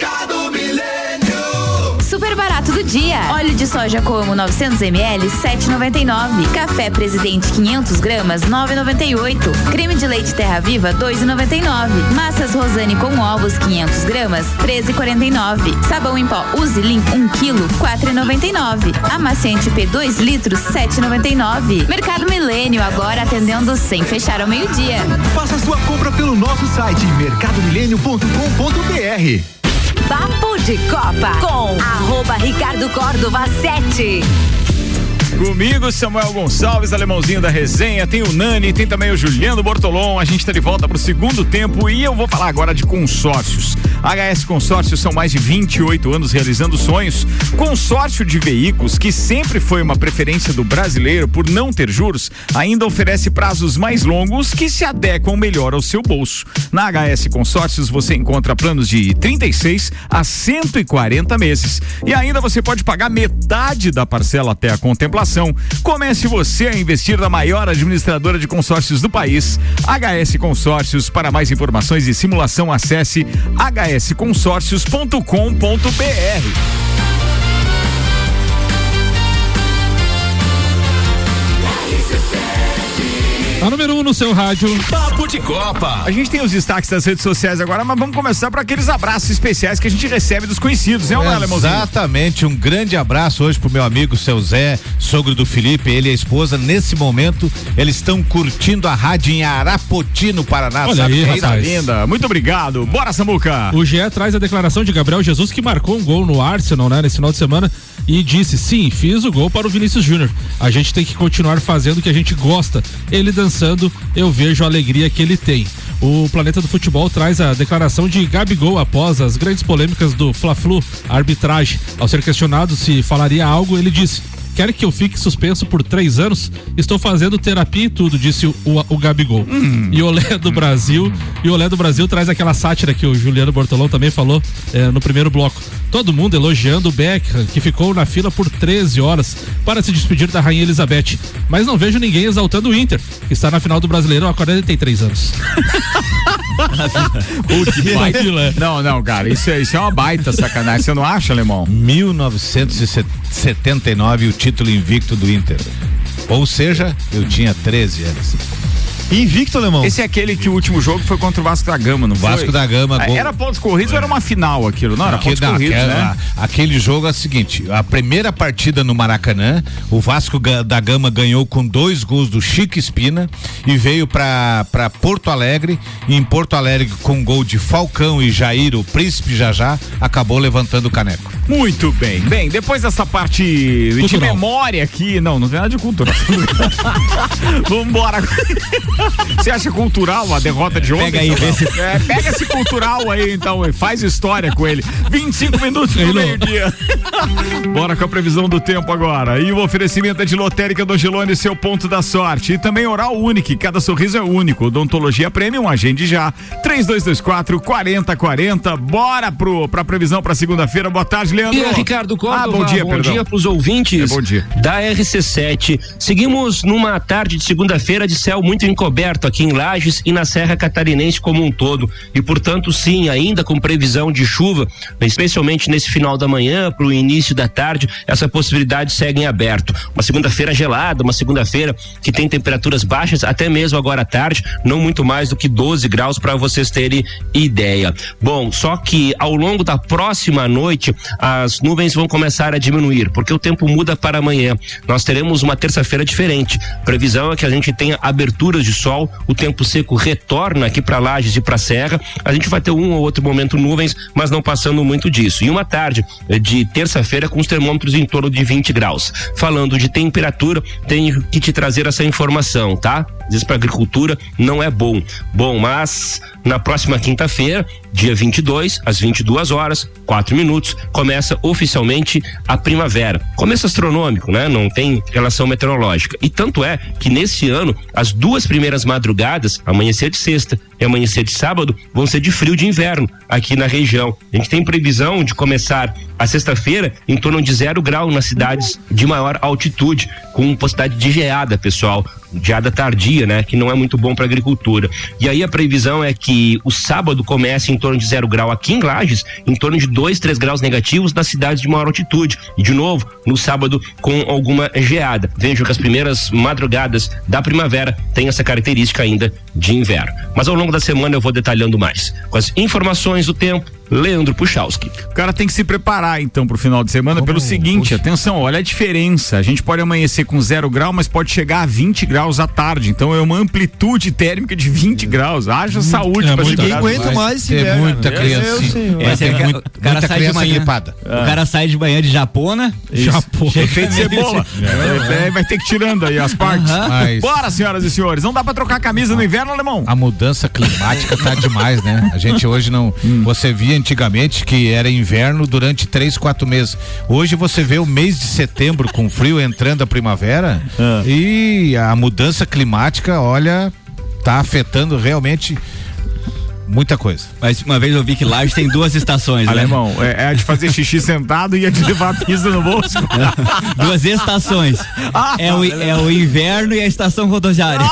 Dia. Óleo de soja como 900 ml 7,99. Café Presidente 500 gramas 9,98. Creme de leite Terra Viva 2,99. Massas Rosane com ovos 500 gramas 13,49. Sabão em pó Uzilim 1 kg 4,99. Amaciante P 2 litros 7,99. Mercado Milênio agora atendendo sem fechar ao meio-dia. Faça sua compra pelo nosso site mercadomilênio.com.br. Papo de Copa com arroba Ricardo Córdova 7. Comigo, Samuel Gonçalves, alemãozinho da resenha, tem o Nani, tem também o Juliano Bortolom. A gente está de volta para o segundo tempo e eu vou falar agora de consórcios. HS Consórcios são mais de 28 anos realizando sonhos. Consórcio de veículos, que sempre foi uma preferência do brasileiro por não ter juros, ainda oferece prazos mais longos que se adequam melhor ao seu bolso. Na HS Consórcios você encontra planos de 36 a 140 meses e ainda você pode pagar metade da parcela até a contemplação. Comece você a investir na maior administradora de consórcios do país, HS Consórcios. Para mais informações e simulação, acesse hsconsórcios.com.br. A número 1 um no seu rádio. Papo de Copa. A gente tem os destaques das redes sociais agora, mas vamos começar por aqueles abraços especiais que a gente recebe dos conhecidos, né, é, Alemãozinho? Exatamente, um grande abraço hoje pro meu amigo seu Zé, sogro do Felipe, ele e a esposa. Nesse momento, eles estão curtindo a rádio em Arapoti, no Paraná. Olha Sabe aí, que coisa rapaz. linda. Muito obrigado. Bora, Samuca. O GE traz a declaração de Gabriel Jesus que marcou um gol no Arsenal, né, nesse final de semana e disse: "Sim, fiz o gol para o Vinícius Júnior. A gente tem que continuar fazendo o que a gente gosta. Ele eu vejo a alegria que ele tem." O Planeta do Futebol traz a declaração de Gabigol após as grandes polêmicas do Fla-Flu, arbitragem. Ao ser questionado se falaria algo, ele disse: Quer que eu fique suspenso por três anos? Estou fazendo terapia e tudo, disse o, o, o Gabigol. E Olé do Brasil, e Olé do Brasil traz aquela sátira que o Juliano Bortolão também falou eh, no primeiro bloco. Todo mundo elogiando o Beckham, que ficou na fila por 13 horas para se despedir da Rainha Elizabeth. Mas não vejo ninguém exaltando o Inter, que está na final do Brasileiro há 43 anos. Baita. Não, não, cara, isso é, isso é uma baita sacanagem. Você não acha, alemão? 1979 o título invicto do Inter. Ou seja, eu tinha 13 anos. Invicto, alemão. Esse é aquele que o último jogo foi contra o Vasco da Gama, não Vasco foi? da Gama, Ah, gol- Era pontos corridos ou era uma final aquilo? Não, era Aquele, pontos corridos, aquela- né? aquele jogo é o seguinte: a primeira partida no Maracanã, o Vasco da Gama ganhou com dois gols do Chico Espina e veio pra pra Porto Alegre. E em Porto Alegre, com um gol de Falcão e Jair, o príncipe Jajá, acabou levantando o caneco. Muito bem. Bem, depois dessa parte de Cultural. memória aqui, não, não tem nada de cultura. Vambora. Você acha cultural a derrota de ontem? Pega aí, então, vê se- É, pega esse cultural aí, então, e faz história com ele. 25 minutos pro meio-dia. Bora com a previsão do tempo agora. E o oferecimento é de lotérica do Angelone, seu ponto da sorte. E também oral único, cada sorriso é único. Odontologia Premium, agende já. 3224 4040. Bora pro, pra previsão pra segunda-feira. Boa tarde, Leandro. Dia, Ricardo Córdova. Ah, bom dia, perdão. para os ouvintes É, bom dia. da RC7. Seguimos numa tarde de segunda-feira de céu muito encoberto aqui em Lages e na Serra Catarinense como um todo. E, portanto, sim, ainda com previsão de chuva, especialmente nesse final da manhã, para o início da tarde, essa possibilidade segue em aberto. Uma segunda-feira gelada, uma segunda-feira que tem temperaturas baixas, até mesmo agora à tarde, não muito mais do que 12 graus para vocês terem ideia. Bom, só que ao longo da próxima noite, as nuvens vão começar a diminuir, porque o tempo muda para amanhã. Nós teremos uma terça-feira diferente. Previsão é que a gente tenha aberturas de sol, o tempo seco retorna aqui para Lages e para Serra. A gente vai ter um ou outro momento nuvens, mas não passando muito disso. E uma tarde eh, de terça-feira com os termômetros em torno de 20 graus. Falando de temperatura, tenho que te trazer essa informação, tá? Vezes para agricultura não é bom. Bom, mas na próxima quinta-feira, dia 22, às 22 horas, 4 minutos, começa oficialmente a primavera. Começo astronômico, né? Não tem relação meteorológica. E tanto é que nesse ano, as duas primeiras madrugadas, amanhecer de sexta e amanhecer de sábado, vão ser de frio de inverno aqui na região. A gente tem previsão de começar a sexta-feira em torno de zero grau nas cidades de maior altitude, com possibilidade de geada, pessoal. Geada tardia, né? Que não é muito bom para agricultura. E aí a previsão é que o sábado comece em torno de zero grau aqui em Lages, em torno de 2, 3 graus negativos nas cidades de maior altitude. E de novo, no sábado com alguma geada. Vejam que as primeiras madrugadas da primavera têm essa característica ainda de inverno. Mas ao longo da semana eu vou detalhando mais. Com as informações do tempo, Leandro Puchalski. O cara tem que se preparar então pro final de semana pelo seguinte, atenção, olha a diferença. A gente pode amanhecer com zero grau, mas pode chegar a 20 graus à tarde. Então é uma amplitude térmica de 20 graus. Haja saúde é chegar. Ninguém aguenta mais esse inverno. muita criança. É muito- o cara muita sai de criança manhã. gripada. O cara sai de manhã de japona. Japona. Efeito cebola. É, é, vai ter que ir tirando aí as partes. Aham. Mas- Bora, senhoras e senhores. Não dá pra trocar camisa no inverno, alemão. A mudança climática tá demais, né? A gente hoje não. Você via antigamente que era inverno durante três, quatro meses. Hoje você vê o mês de setembro com frio entrando a primavera e a mudança climática, olha, tá afetando realmente muita coisa. Mas uma vez eu vi que Lages tem duas estações, né? Alemão, é, é a de fazer xixi sentado e a de levar a pizza no bolso. Duas estações. Ah, é, o, é o inverno e a estação rodoviária.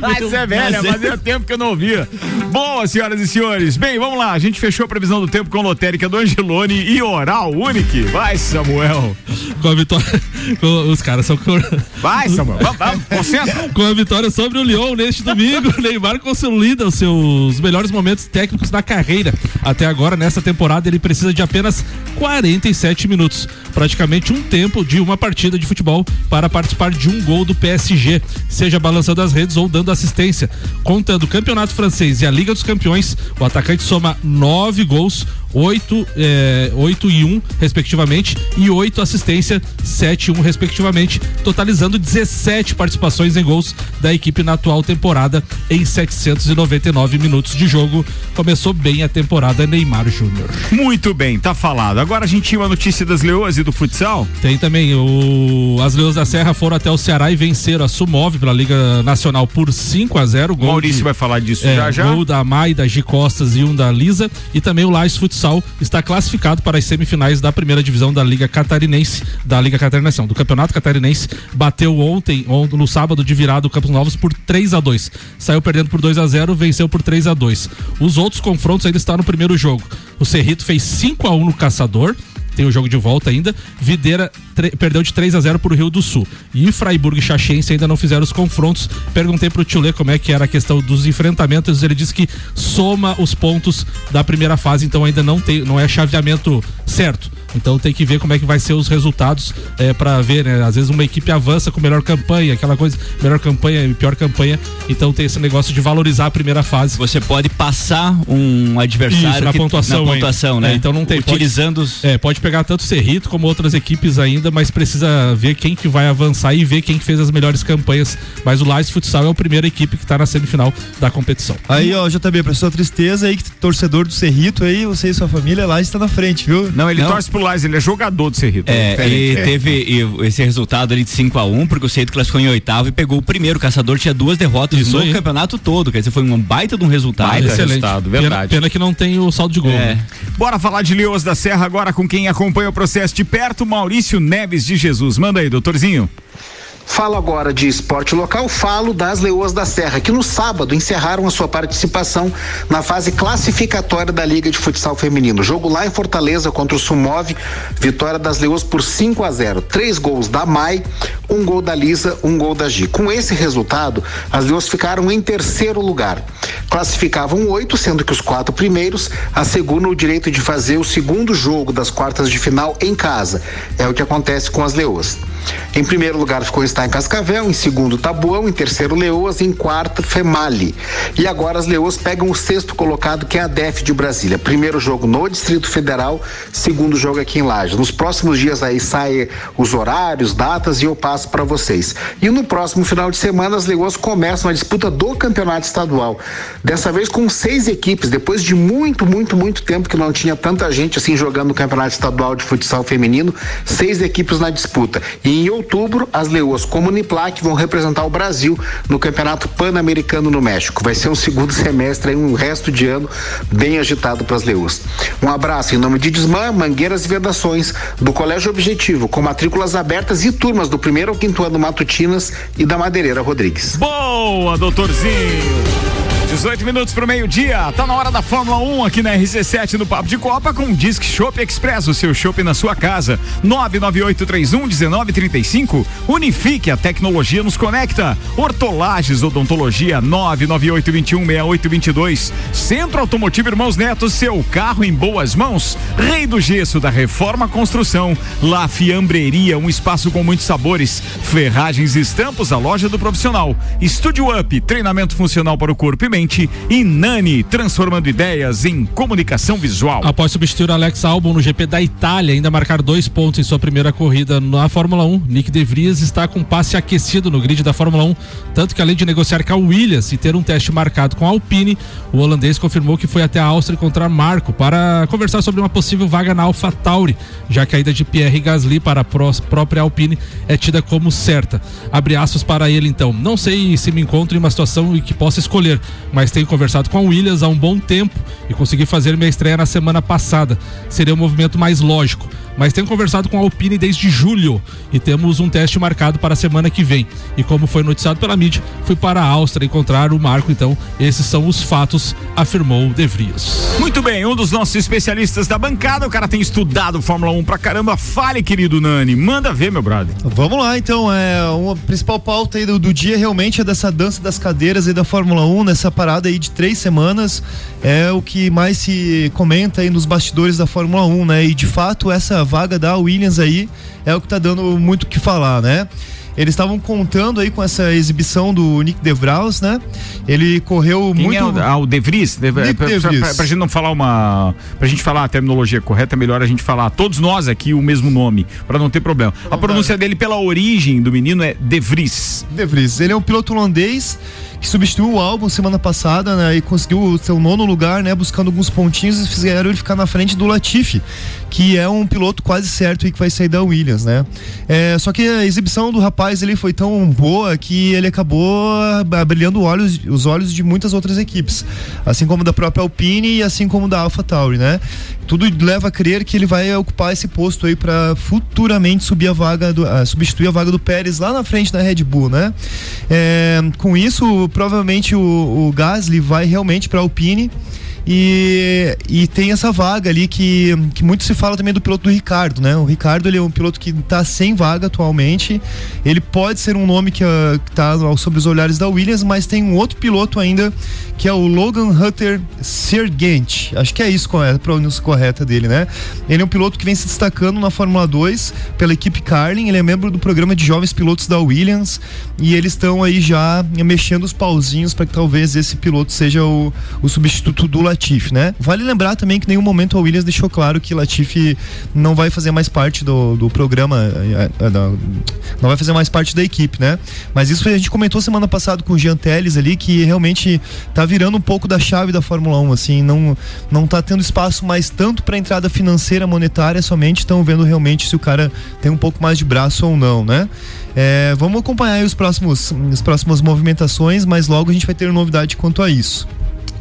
Mas é velha, Mas é- tempo que eu não ouvia. Boa, senhoras e senhores. Bem, vamos lá. A gente fechou a previsão do tempo com lotérica do Angelone e Oral Unique. Vai, Samuel. Com a vitória. com- os caras são. cor- Vai, Samuel. Vamos, vamos. Concentra. Com a vitória sobre o Lyon neste domingo, Neymar consolida os seus melhores momentos técnicos na carreira. Até agora, nessa temporada, ele precisa de apenas 47 minutos, praticamente um tempo de uma partida de futebol para participar de um gol do PSG, seja balançando as redes ou dando assistência. Contando o Campeonato Francês e a Liga dos Campeões, o atacante soma nove gols, oito, eh, oito e um, respectivamente, e oito assistências Valência 7 e 1 respectivamente, totalizando 17 participações em gols da equipe na atual temporada em 799 minutos de jogo. Começou bem a temporada Neymar Júnior. Muito bem, tá falado. Agora a gente tinha uma notícia das leoas e do futsal. Tem também o as Leões da Serra foram até o Ceará e venceram a Sumov pela Liga Nacional por 5 a 0. Gol Maurício de- vai falar disso é, já já. Gol da Mai, da G Costas e um da Lisa. E também o Lages Futsal está classificado para as semifinais da primeira divisão da Liga Catarinense. Da Liga Catarinense, não, do Campeonato Catarinense. Bateu ontem, on- no sábado de virada, o Campos Novos por 3 a 2 Saiu perdendo por 2 a 0 venceu por 3 a 2 Os outros confrontos ainda estão no primeiro jogo. O Cerrito fez 5 a 1 no Caçador. Tem o jogo de volta ainda. Videira perdeu de 3 a 0 pro Rio do Sul. E Freiburg e Xaxense ainda não fizeram os confrontos. Perguntei pro Tio Lê como é que era a questão dos enfrentamentos. Ele disse que soma os pontos da primeira fase, então ainda não tem, não é chaveamento certo. Então tem que ver como é que vai ser os resultados é, para ver, né? Às vezes uma equipe avança com melhor campanha, aquela coisa, melhor campanha e pior campanha. Então tem esse negócio de valorizar a primeira fase. Você pode passar um adversário Isso, na que- pontuação, na pontuação, né? É, então não tem utilizando pode, os É, pode pegar tanto o Cerrito como outras equipes ainda, mas precisa ver quem que vai avançar e ver quem que fez as melhores campanhas. Mas o Lages Futsal é a primeira equipe que está na semifinal da competição. Aí, ó, JB, pra sua tristeza aí, que torcedor do Cerrito aí, você e sua família lá está na frente, viu? Não, ele torce pro Ele é jogador do Cerrito. É, diferente. e É. teve e esse resultado ali de 5 a 1 porque o Ceito classificou em oitavo e pegou o primeiro. O Caçador tinha duas derrotas Isso no aí. campeonato todo. Quer dizer, foi um baita de um resultado. Excelente. Pena, pena que não tem o saldo de gol. É. né? Bora falar de Leoas da Serra agora com quem acompanha o processo de perto, Maurício Neves de Jesus. Manda aí, doutorzinho. Falo agora de esporte local, falo das Leoas da Serra, que no sábado encerraram a sua participação na fase classificatória da Liga de Futsal Feminino. Jogo lá em Fortaleza contra o Sumov, vitória das Leoas por 5 a 0. Três gols da Mai, um gol da Lisa, um gol da Gi. Com esse resultado, as Leoas ficaram em terceiro lugar. Classificavam oito, sendo que os quatro primeiros asseguram o direito de fazer o segundo jogo das quartas de final em casa. É o que acontece com as Leoas. Em primeiro lugar ficou está em Cascavel, em segundo Tabuão, em terceiro Leoas, em quarto Femali. E agora as Leoas pegam o sexto colocado, que é a DEF de Brasília. Primeiro jogo no Distrito Federal, segundo jogo aqui em Lages. Nos próximos dias aí saem os horários, datas e eu passo para vocês. E no próximo final de semana as Leoas começam a disputa do campeonato estadual. Dessa vez com seis equipes, depois de muito, muito, muito tempo que não tinha tanta gente assim jogando no campeonato estadual de futsal feminino, seis equipes na disputa. E em outubro, as Leoas como Uniplac vão representar o Brasil no Campeonato Pan-Americano no México. Vai ser um segundo semestre, um resto de ano bem agitado para as Leoas. Um abraço em nome de Desmã, Mangueiras e Vedações, do Colégio Objetivo, com matrículas abertas e turmas do primeiro ao quinto ano matutinas e da Madeireira Rodrigues. Boa, doutorzinho. 18 minutos pro meio-dia, tá na hora da Fórmula 1 aqui na RC7 no Papo de Copa com o Disc Shop Express, o seu shopping na sua casa. 998311935. Unifique, a tecnologia nos conecta. Hortolagens Odontologia 998216822. Centro Automotivo Irmãos Neto, seu carro em boas mãos. Rei do Gesso da Reforma Construção. La Fiambreria, um espaço com muitos sabores. Ferragens e Estampos, a loja do profissional. Estúdio Up, treinamento funcional para o corpo e mente. E Nani, transformando ideias em comunicação visual. Após substituir Alex Albon no GP da Itália, ainda marcar dois pontos em sua primeira corrida na Fórmula 1, Nick De Vries está com passe aquecido no grid da Fórmula 1, tanto que além de negociar com a Williams e ter um teste marcado com a Alpine, o holandês confirmou que foi até a Áustria encontrar Marco para conversar sobre uma possível vaga na Alpha Tauri, já que a ida de Pierre Gasly para a pró- própria Alpine é tida como certa. Abre aspas para ele então. Não sei se me encontro em uma situação em que possa escolher, mas tenho conversado com a Williams há um bom tempo e consegui fazer minha estreia na semana passada. Seria o movimento mais lógico. Mas tenho conversado com a Alpine desde julho e temos um teste marcado para a semana que vem. E como foi noticiado pela mídia, fui para a Áustria encontrar o Marco. Então, esses são os fatos, afirmou De Vries. Muito bem, um dos nossos especialistas da bancada, o cara tem estudado Fórmula 1 pra caramba. Fale, querido Nani, manda ver, meu brother. Vamos lá, então. É, uma principal pauta aí do, do dia realmente é dessa dança das cadeiras aí da Fórmula 1, nessa parada aí de três semanas. É o que mais se comenta aí nos bastidores da Fórmula 1, né? E de fato, essa vaga da Williams aí é o que tá dando muito o que falar, né? Eles estavam contando aí com essa exibição do Nick DeVraus, né? Ele correu Quem muito. é o, ah, o De Vries? De, Nick pra, De pra- pra- pra gente não falar uma. Pra gente falar a terminologia correta, é melhor a gente falar todos nós aqui o mesmo nome, pra não ter problema. A pronúncia dele pela origem do menino é De Vries. De Vries. Ele é um piloto holandês que substituiu o álbum semana passada né, e conseguiu o seu nono lugar, né, buscando alguns pontinhos e fizeram ele ficar na frente do Latifi, que é um piloto quase certo e que vai sair da Williams, né? É, só que a exibição do rapaz ele foi tão boa que ele acabou ah, brilhando olhos, os olhos de muitas outras equipes, assim como da própria Alpine e assim como da AlphaTauri, né? Tudo leva a crer que ele vai ocupar esse posto aí para futuramente subir a vaga do, ah, substituir a vaga do Pérez lá na frente da Red Bull, né? É, com isso, provavelmente o, o Gasly vai realmente para a Alpine. E, e tem essa vaga ali que, que muito se fala também do piloto do Ricardo, né? O Ricardo ele é um piloto que está sem vaga atualmente. Ele pode ser um nome que está sobre os olhares da Williams, mas tem um outro piloto ainda que é o Logan Hunter Sergent. Acho que é isso a pronúncia correta dele, né? Ele é um piloto que vem se destacando na Fórmula 2 pela equipe Carlin. Ele é membro do programa de jovens pilotos da Williams e eles estão aí já mexendo os pauzinhos para que talvez esse piloto seja o, o substituto do Latifi, né? Vale lembrar também que em nenhum momento a Williams deixou claro que Latifi não vai fazer mais parte do, do programa, eh, eh, não vai fazer mais parte da equipe, né? Mas isso a gente comentou semana passada com o Jean ali que realmente tá virando um pouco da chave da Fórmula 1, assim, não não tá tendo espaço mais tanto para entrada financeira monetária, somente estão vendo realmente se o cara tem um pouco mais de braço ou não, né? É, vamos acompanhar os próximos as próximas movimentações, mas logo a gente vai ter novidade quanto a isso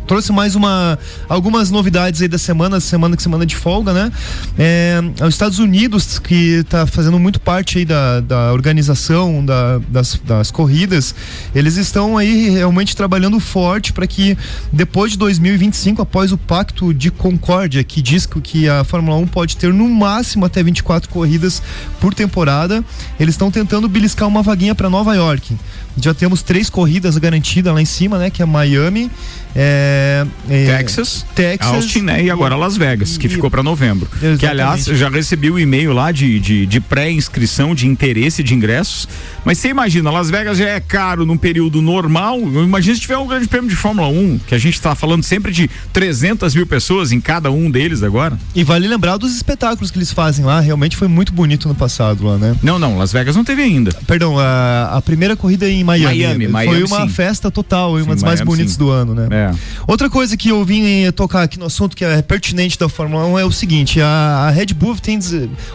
trouxe mais uma algumas novidades aí da semana, semana que semana de folga, né? É, os Estados Unidos que está fazendo muito parte aí da, da organização da- das, das corridas, eles estão aí realmente trabalhando forte para que depois de 2025, após o Pacto de Concórdia, que diz que a Fórmula 1 pode ter no máximo até 24 corridas por temporada, eles estão tentando beliscar uma vaguinha para Nova York. Já temos três corridas garantidas lá em cima, né? Que é Miami, é, é, Texas, Texas Austin, né? E agora Las Vegas, que ficou para novembro. Que aliás, eu já recebi o e-mail lá de, de, de pré-inscrição, de interesse de ingressos. Mas você imagina, Las Vegas já é caro num período normal. Imagina se tiver um grande prêmio de Fórmula 1, que a gente está falando sempre de 300 mil pessoas em cada um deles agora. E vale lembrar dos espetáculos que eles fazem lá, realmente foi muito bonito no passado lá, né? Não, não, Las Vegas não teve ainda. Perdão, a, a primeira corrida em Miami. Miami, foi Miami, uma sim. festa total, uma Sim, das mais Miami, bonitas sim. do ano, né? É. Outra coisa que eu vim eh, tocar aqui no assunto que é pertinente da Fórmula 1 é o seguinte: a, a Red Bull tem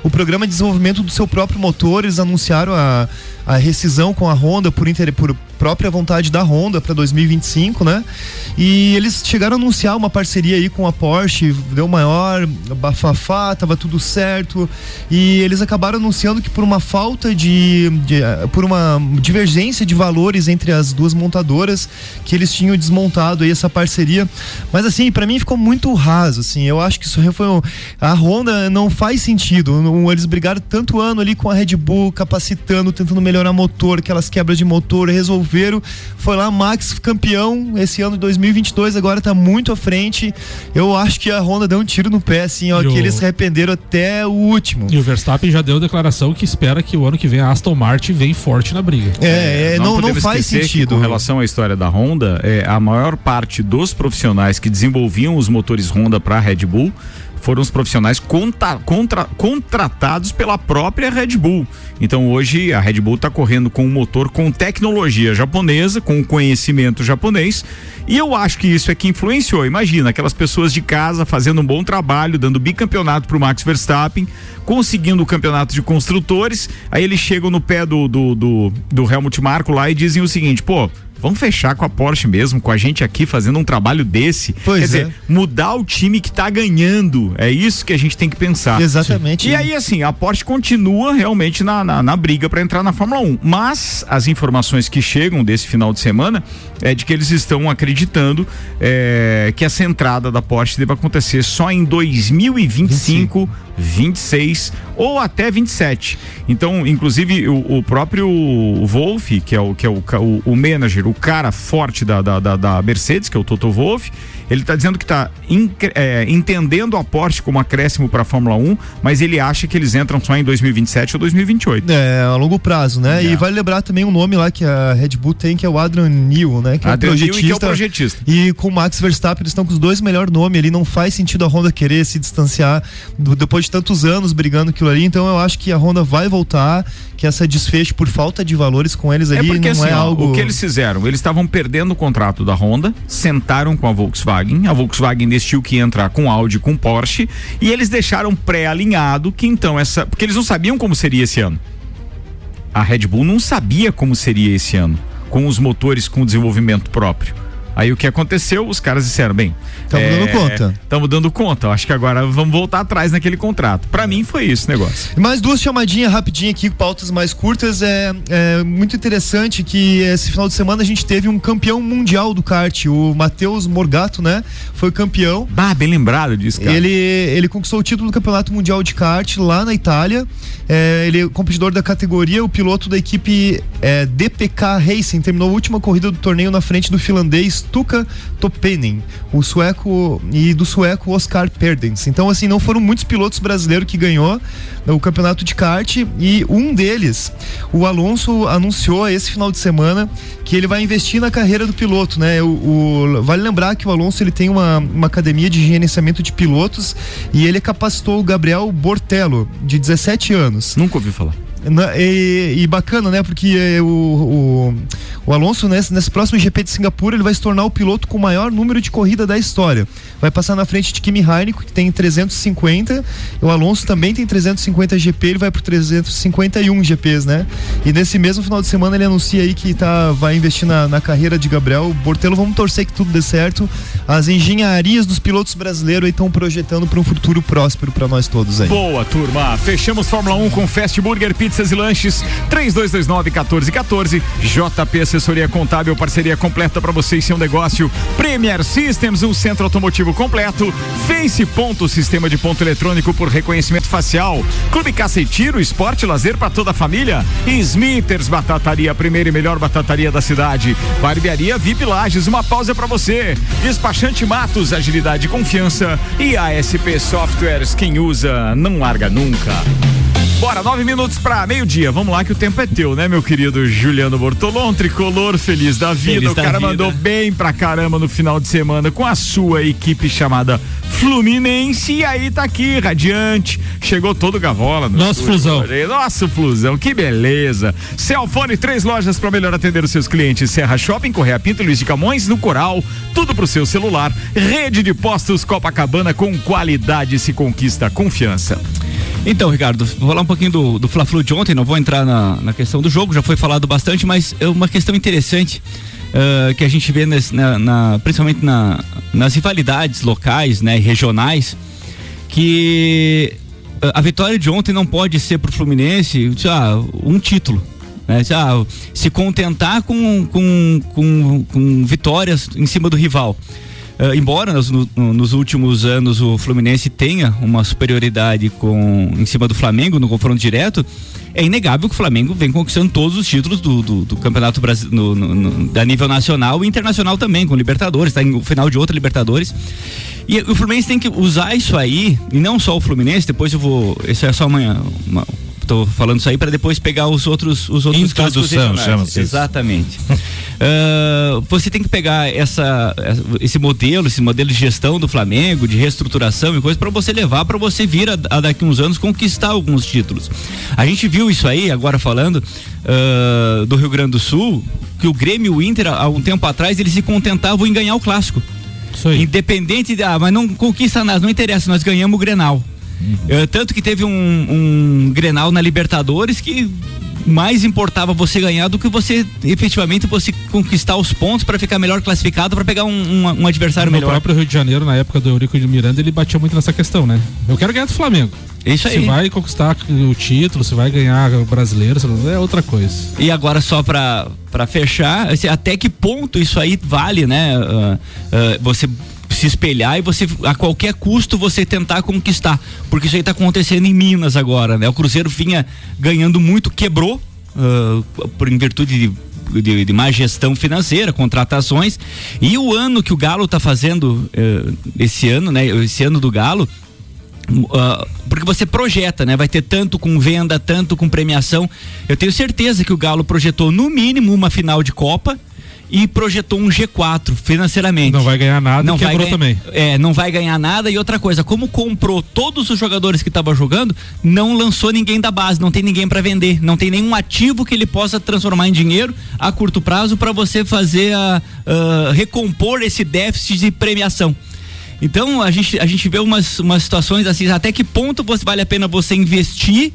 o programa de desenvolvimento do seu próprio motor, eles anunciaram a, a rescisão com a Honda por, inter, por própria vontade da Honda para 2025, né? E eles chegaram a anunciar uma parceria aí com a Porsche, deu maior bafafá, tava tudo certo. E eles acabaram anunciando que por uma falta de, de eh, por uma divergência de valores entre as duas montadoras, que eles tinham desmontado aí essa parceria. Mas assim, para mim ficou muito raso, assim. Eu acho que isso foi um, a Honda não faz sentido. Eles brigaram tanto ano ali com a Red Bull, capacitando, tentando melhorar motor, aquelas quebras de motor, resolveram. Foi lá Max campeão esse ano de 2022, agora tá muito à frente. Eu acho que a Honda deu um tiro no pé, assim, ó, E que o- eles se arrependeram até o último. E o Verstappen já deu declaração que espera que o ano que vem a Aston Martin vem forte na briga. É, é, não, não podemos faz sentido. com relação à história da Honda, é, a maior parte dos profissionais que desenvolviam os motores Honda para a Red Bull foram os profissionais conta- contra- contratados pela própria Red Bull. Então hoje a Red Bull está correndo com um motor com tecnologia japonesa, com conhecimento japonês, e eu acho que isso é que influenciou. Imagina aquelas pessoas de casa fazendo um bom trabalho, dando bicampeonato para o Max Verstappen, conseguindo o campeonato de construtores, aí eles chegam no pé do, do, do, do Helmut Marko lá e dizem o seguinte, pô. Vamos fechar com a Porsche mesmo, com a gente aqui fazendo um trabalho desse. Pois Quer é. dizer, mudar o time que tá ganhando. É isso que a gente tem que pensar. Exatamente. E aí, assim, a Porsche continua realmente na, na, na briga para entrar na Fórmula 1. Mas as informações que chegam desse final de semana é de que eles estão acreditando é, que essa entrada da Porsche deve acontecer só em 2025 26 ou até 27. Então, inclusive, o, o próprio Wolf, que é o que é o, o, o manager, o cara forte da, da, da, da Mercedes, que é o Toto Wolff, ele está dizendo que está é, entendendo o aporte como acréscimo para a Fórmula 1, mas ele acha que eles entram só em 2027 ou 2028. É, a longo prazo, né? É. E vale lembrar também um nome lá que a Red Bull tem, que é o Adrian Newell, né? Que Adrian é projetista. E, que é o projetista. e com o Max Verstappen, eles estão com os dois melhores nomes ali. Não faz sentido a Honda querer se distanciar do, depois de tantos anos brigando aquilo ali. Então eu acho que a Honda vai voltar, que essa desfecho por falta de valores com eles ali é porque, não assim, é algo. O que eles fizeram? Eles estavam perdendo o contrato da Honda, sentaram com a Volkswagen, a Volkswagen decidiu que ia entrar com Audi, com Porsche, e eles deixaram pré-alinhado que então essa. Porque eles não sabiam como seria esse ano. A Red Bull não sabia como seria esse ano, com os motores com desenvolvimento próprio. Aí o que aconteceu? Os caras disseram, bem, estamos é, dando conta. Estamos dando conta. Acho que agora vamos voltar atrás naquele contrato. Para mim foi isso o negócio. Mais duas chamadinhas rapidinho aqui, pautas mais curtas. É, é, muito interessante que esse final de semana a gente teve um campeão mundial do kart, o Matheus Morgato, né? Foi campeão. Ah, bem lembrado disso, cara. Ele, ele conquistou o título do Campeonato Mundial de Kart lá na Itália. É, ele é competidor da categoria, o piloto da equipe é, DPK Racing. Terminou a última corrida do torneio na frente do finlandês Tuka Topenin, o sueco e do sueco Oscar Perdens. Então assim, não foram muitos pilotos brasileiros que ganhou o campeonato de kart e um deles, o Alonso anunciou esse final de semana que ele vai investir na carreira do piloto, né? O, o vale lembrar que o Alonso ele tem uma, uma academia de gerenciamento de pilotos e ele capacitou o Gabriel Bortello, de 17 anos. Nunca ouvi falar. E, e, bacana, né? Porque é, o, o, o Alonso, nesse, nesse próximo GP de Singapura, ele vai se tornar o piloto com o maior número de corrida da história. Vai passar na frente de Kimi Raikkonen, que tem 350. O Alonso também tem 350 GP, ele vai por 351 GPs, né? E nesse mesmo final de semana ele anuncia aí que tá, vai investir na, na carreira de Gabriel Bortelo. Vamos torcer que tudo dê certo. As engenharias dos pilotos brasileiros estão projetando para um futuro próspero para nós todos aí. Boa, turma. Fechamos Fórmula 1 com Fast Burger Pizza pizzas e lanches. 3229 1414. JP Assessoria Contábil, parceria completa para você e seu negócio. Premier Systems, um centro automotivo completo. Face Ponto, sistema de ponto eletrônico por reconhecimento facial. Clube Caça e Tiro, esporte lazer para toda a família. Smithers Batataria, primeira e melhor batataria da cidade. Barbearia VIP Lages, uma pausa para você. Despachante Matos, agilidade e confiança. E ASP Softwares, quem usa não larga nunca. Bora, nove minutos para meio-dia. Vamos lá que o tempo é teu, né, meu querido Juliano Bortolon, tricolor feliz da vida. Feliz o cara vida. mandou bem pra caramba no final de semana com a sua equipe chamada Fluminense. E aí tá aqui, radiante. Chegou todo gavola. Nosso flusão. Nosso flusão, que beleza. Celfone, três lojas para melhor atender os seus clientes. Serra Shopping, Correia Pinto, Luiz de Camões, no Coral. Tudo pro seu celular. Rede de postos Copacabana com qualidade se conquista confiança. Então, Ricardo, vou falar um pouquinho do, do Fla-Flu de ontem, não vou entrar na, na questão do jogo, já foi falado bastante, mas é uma questão interessante uh, que a gente vê nesse, na, na, principalmente na, nas rivalidades locais, né, regionais, que uh, a vitória de ontem não pode ser para o Fluminense ah, um título. Né, ah, se contentar com, com, com, com vitórias em cima do rival. Uh, embora nos, no, nos, últimos anos o Fluminense tenha uma superioridade com, em cima do Flamengo no confronto direto, é inegável que o Flamengo vem conquistando todos os títulos do, do, do Campeonato Brasileiro da nível nacional e internacional também, com Libertadores, está no final de outra Libertadores. E o Fluminense tem que usar isso aí, e não só o Fluminense, depois eu vou. Isso é só uma, uma Tô falando isso aí para depois pegar os outros os outros Introdução, chama Exatamente. uh, você tem que pegar essa esse modelo, esse modelo de gestão do Flamengo, de reestruturação e coisa para você levar para você vir a, a, daqui uns anos conquistar alguns títulos. A gente viu isso aí agora falando uh, do Rio Grande do Sul, que o Grêmio e o Inter há um tempo atrás eles se contentavam em ganhar o clássico. Independente de, ah, mas não conquista nada, não interessa, nós ganhamos o Grenal. Uhum. tanto que teve um, um Grenal na Libertadores que mais importava você ganhar do que você efetivamente você conquistar os pontos para ficar melhor classificado para pegar um, um, um adversário no melhor. No próprio Rio de Janeiro, na época do Eurico de Miranda, ele batia muito nessa questão, né? Eu quero ganhar do Flamengo. Isso aí. Se vai conquistar o título, se vai ganhar o brasileiro, é outra coisa. E agora só para fechar, até que ponto isso aí vale, né? Uh, uh, você se espelhar e você a qualquer custo você tentar conquistar, porque isso aí tá acontecendo em Minas agora, né? O Cruzeiro vinha ganhando muito, quebrou uh, por em virtude de de, de, má gestão financeira, contratações. E o ano que o Galo está fazendo uh, esse ano, né? Esse ano do Galo. Uh, porque você projeta, né? Vai ter tanto com venda, tanto com premiação. Eu tenho certeza que o Galo projetou no mínimo uma final de Copa e projetou um G4 financeiramente. Não vai ganhar nada não e quebrou ganha- também. É, não vai ganhar nada. E outra coisa, como comprou todos os jogadores que estavam jogando, não lançou ninguém da base, não tem ninguém para vender, não tem nenhum ativo que ele possa transformar em dinheiro a curto prazo para você fazer a, a recompor esse déficit de premiação. Então a gente, a gente vê umas, umas situações assim, até que ponto você vale a pena você investir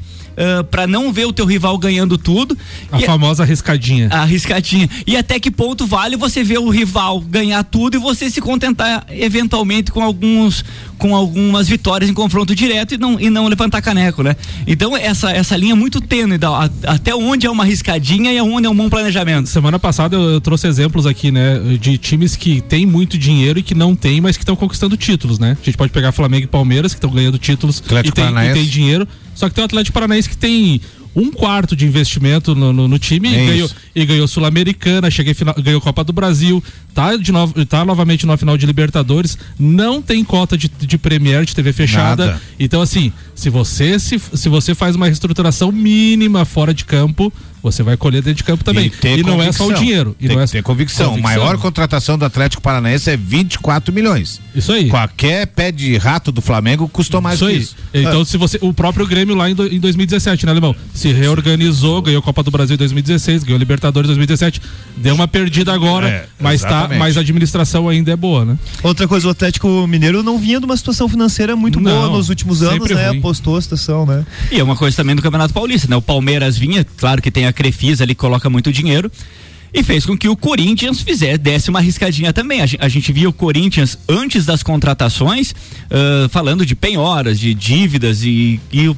para não ver o teu rival ganhando tudo. A E- famosa arriscadinha. a arriscadinha. E até que ponto vale você ver o rival ganhar tudo e você se contentar eventualmente com alguns com algumas vitórias em confronto direto e não, e não levantar caneco, né? Então essa, essa linha é muito tênue, da- a- até onde é uma arriscadinha e aonde é um bom planejamento. Semana passada eu, eu trouxe exemplos aqui, né, de times que têm muito dinheiro e que não têm, mas que estão conquistando títulos, né? A gente pode pegar Flamengo e Palmeiras, que estão ganhando títulos Atlético e tem, e tem dinheiro. Só que tem o Atlético Paranaense que tem um quarto de investimento no, no- no time É e ganhou, e ganhou Sul-Americana, cheguei final, ganhou Copa do Brasil, tá, de novo, tá novamente na final de Libertadores, não tem cota de, de Premier, de TV fechada. Nada. Então, assim, se você, se, se você faz uma reestruturação mínima fora de campo, você vai colher dentro de campo também. E, ter não é só o dinheiro. E tem não é que ter convicção. Maior contratação do Atlético Paranaense é 24 milhões. Isso aí. Qualquer pé de rato do Flamengo custou mais Isso que aí. isso. Então, se você. O próprio Grêmio lá em, do- em 2017, né, Alemão? Se reorganizou, ganhou Copa do Brasil em 2016, ganhou Libertadores em 2017. Deu uma perdida agora, É, mas, tá, mas a administração ainda é boa, né? Outra coisa, o Atlético Mineiro não vinha de uma situação financeira muito boa Não, nos últimos anos, né? ruim. Apostou a situação, né? E é uma coisa também do Campeonato Paulista, né? O Palmeiras vinha, claro que tem a Crefisa ali que coloca muito dinheiro. E fez com que o Corinthians fizesse, desse uma arriscadinha também. A, gen- a gente via o Corinthians antes das contratações, ah, falando de penhoras, de dívidas e, e, e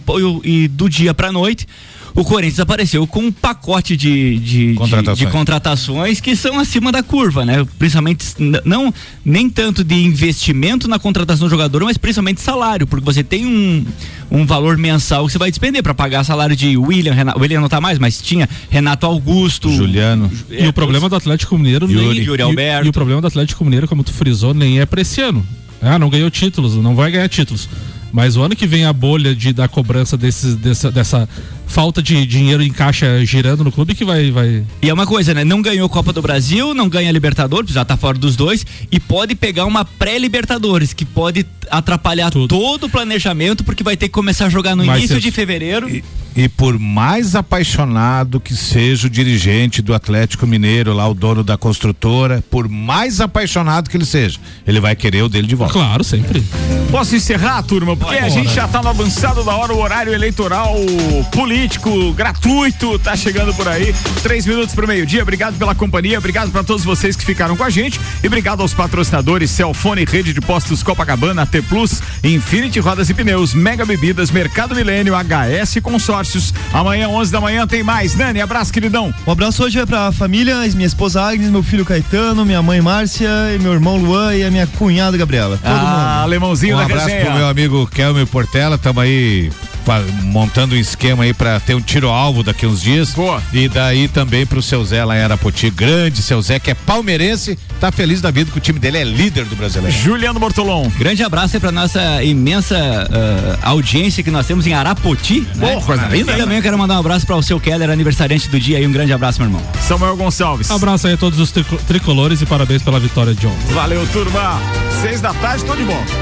e do dia pra noite. O Corinthians apareceu com um pacote de, de, de- Contratações. de contratações que são acima da curva, né? Principalmente, não nem tanto de investimento na contratação do jogador, mas principalmente salário, porque você tem um, um valor mensal que você vai despender para pagar salário de William, Renato, William não tá mais, mas tinha Renato Augusto, Juliano. E o problema do Atlético Mineiro nem, Yuri. Yuri e- Alberto. E, o problema do Atlético Mineiro, como tu frisou, nem é pra esse ano. Ah, não ganhou títulos, não vai ganhar títulos. Mas o ano que vem a bolha de, da cobrança desses, dessa, dessa falta de dinheiro em caixa girando no clube que vai. vai... E é uma coisa, né? Não ganhou Copa do Brasil, não ganha Libertadores, já tá fora dos dois, e pode pegar uma pré-Libertadores, que pode atrapalhar todo o planejamento, porque vai ter que começar a jogar no Mas início de fevereiro. E por mais apaixonado que seja o dirigente do Atlético Mineiro, lá o dono da construtora, por mais apaixonado que ele seja, ele vai querer o dele de volta. Claro, sempre. Posso encerrar, turma? Porque a gente já tá no avançado da hora, o horário eleitoral político gratuito tá chegando por aí. Três minutos pro meio-dia. Obrigado pela companhia, obrigado para todos vocês que ficaram com a gente e obrigado aos patrocinadores Celfone, Rede de Postos Copacabana, Plus, Infinity Rodas e Pneus, Mega Bebidas, Mercado Milênio, HS Consórcios. Amanhã, 11 da manhã, tem mais. Nani, abraço, queridão. Um abraço hoje é pra família, minha esposa Agnes, meu filho Caetano, minha mãe Márcia, e meu irmão Luan e a minha cunhada Gabriela. Todo Ah, mundo. alemãozinho um da abraço resenha. pro meu amigo Kelmer Portela, estamos aí montando um esquema aí pra ter um tiro-alvo daqui uns dias. E daí também pro seu Zé lá em Arapoti, grande seu Zé, que é palmeirense, tá feliz da vida que o time dele é líder do brasileiro. Juliano Bortolom. Grande abraço aí pra nossa imensa ah, audiência que nós temos em Arapoti. né? Pô, coisa linda, E também eu quero mandar um abraço para o seu Keller, aniversariante do dia aí. Um grande abraço, meu irmão. Samuel Gonçalves. Abraço aí a todos os trico- tricolores e parabéns pela vitória de ontem. Valeu, turma. Seis da tarde, tô de volta.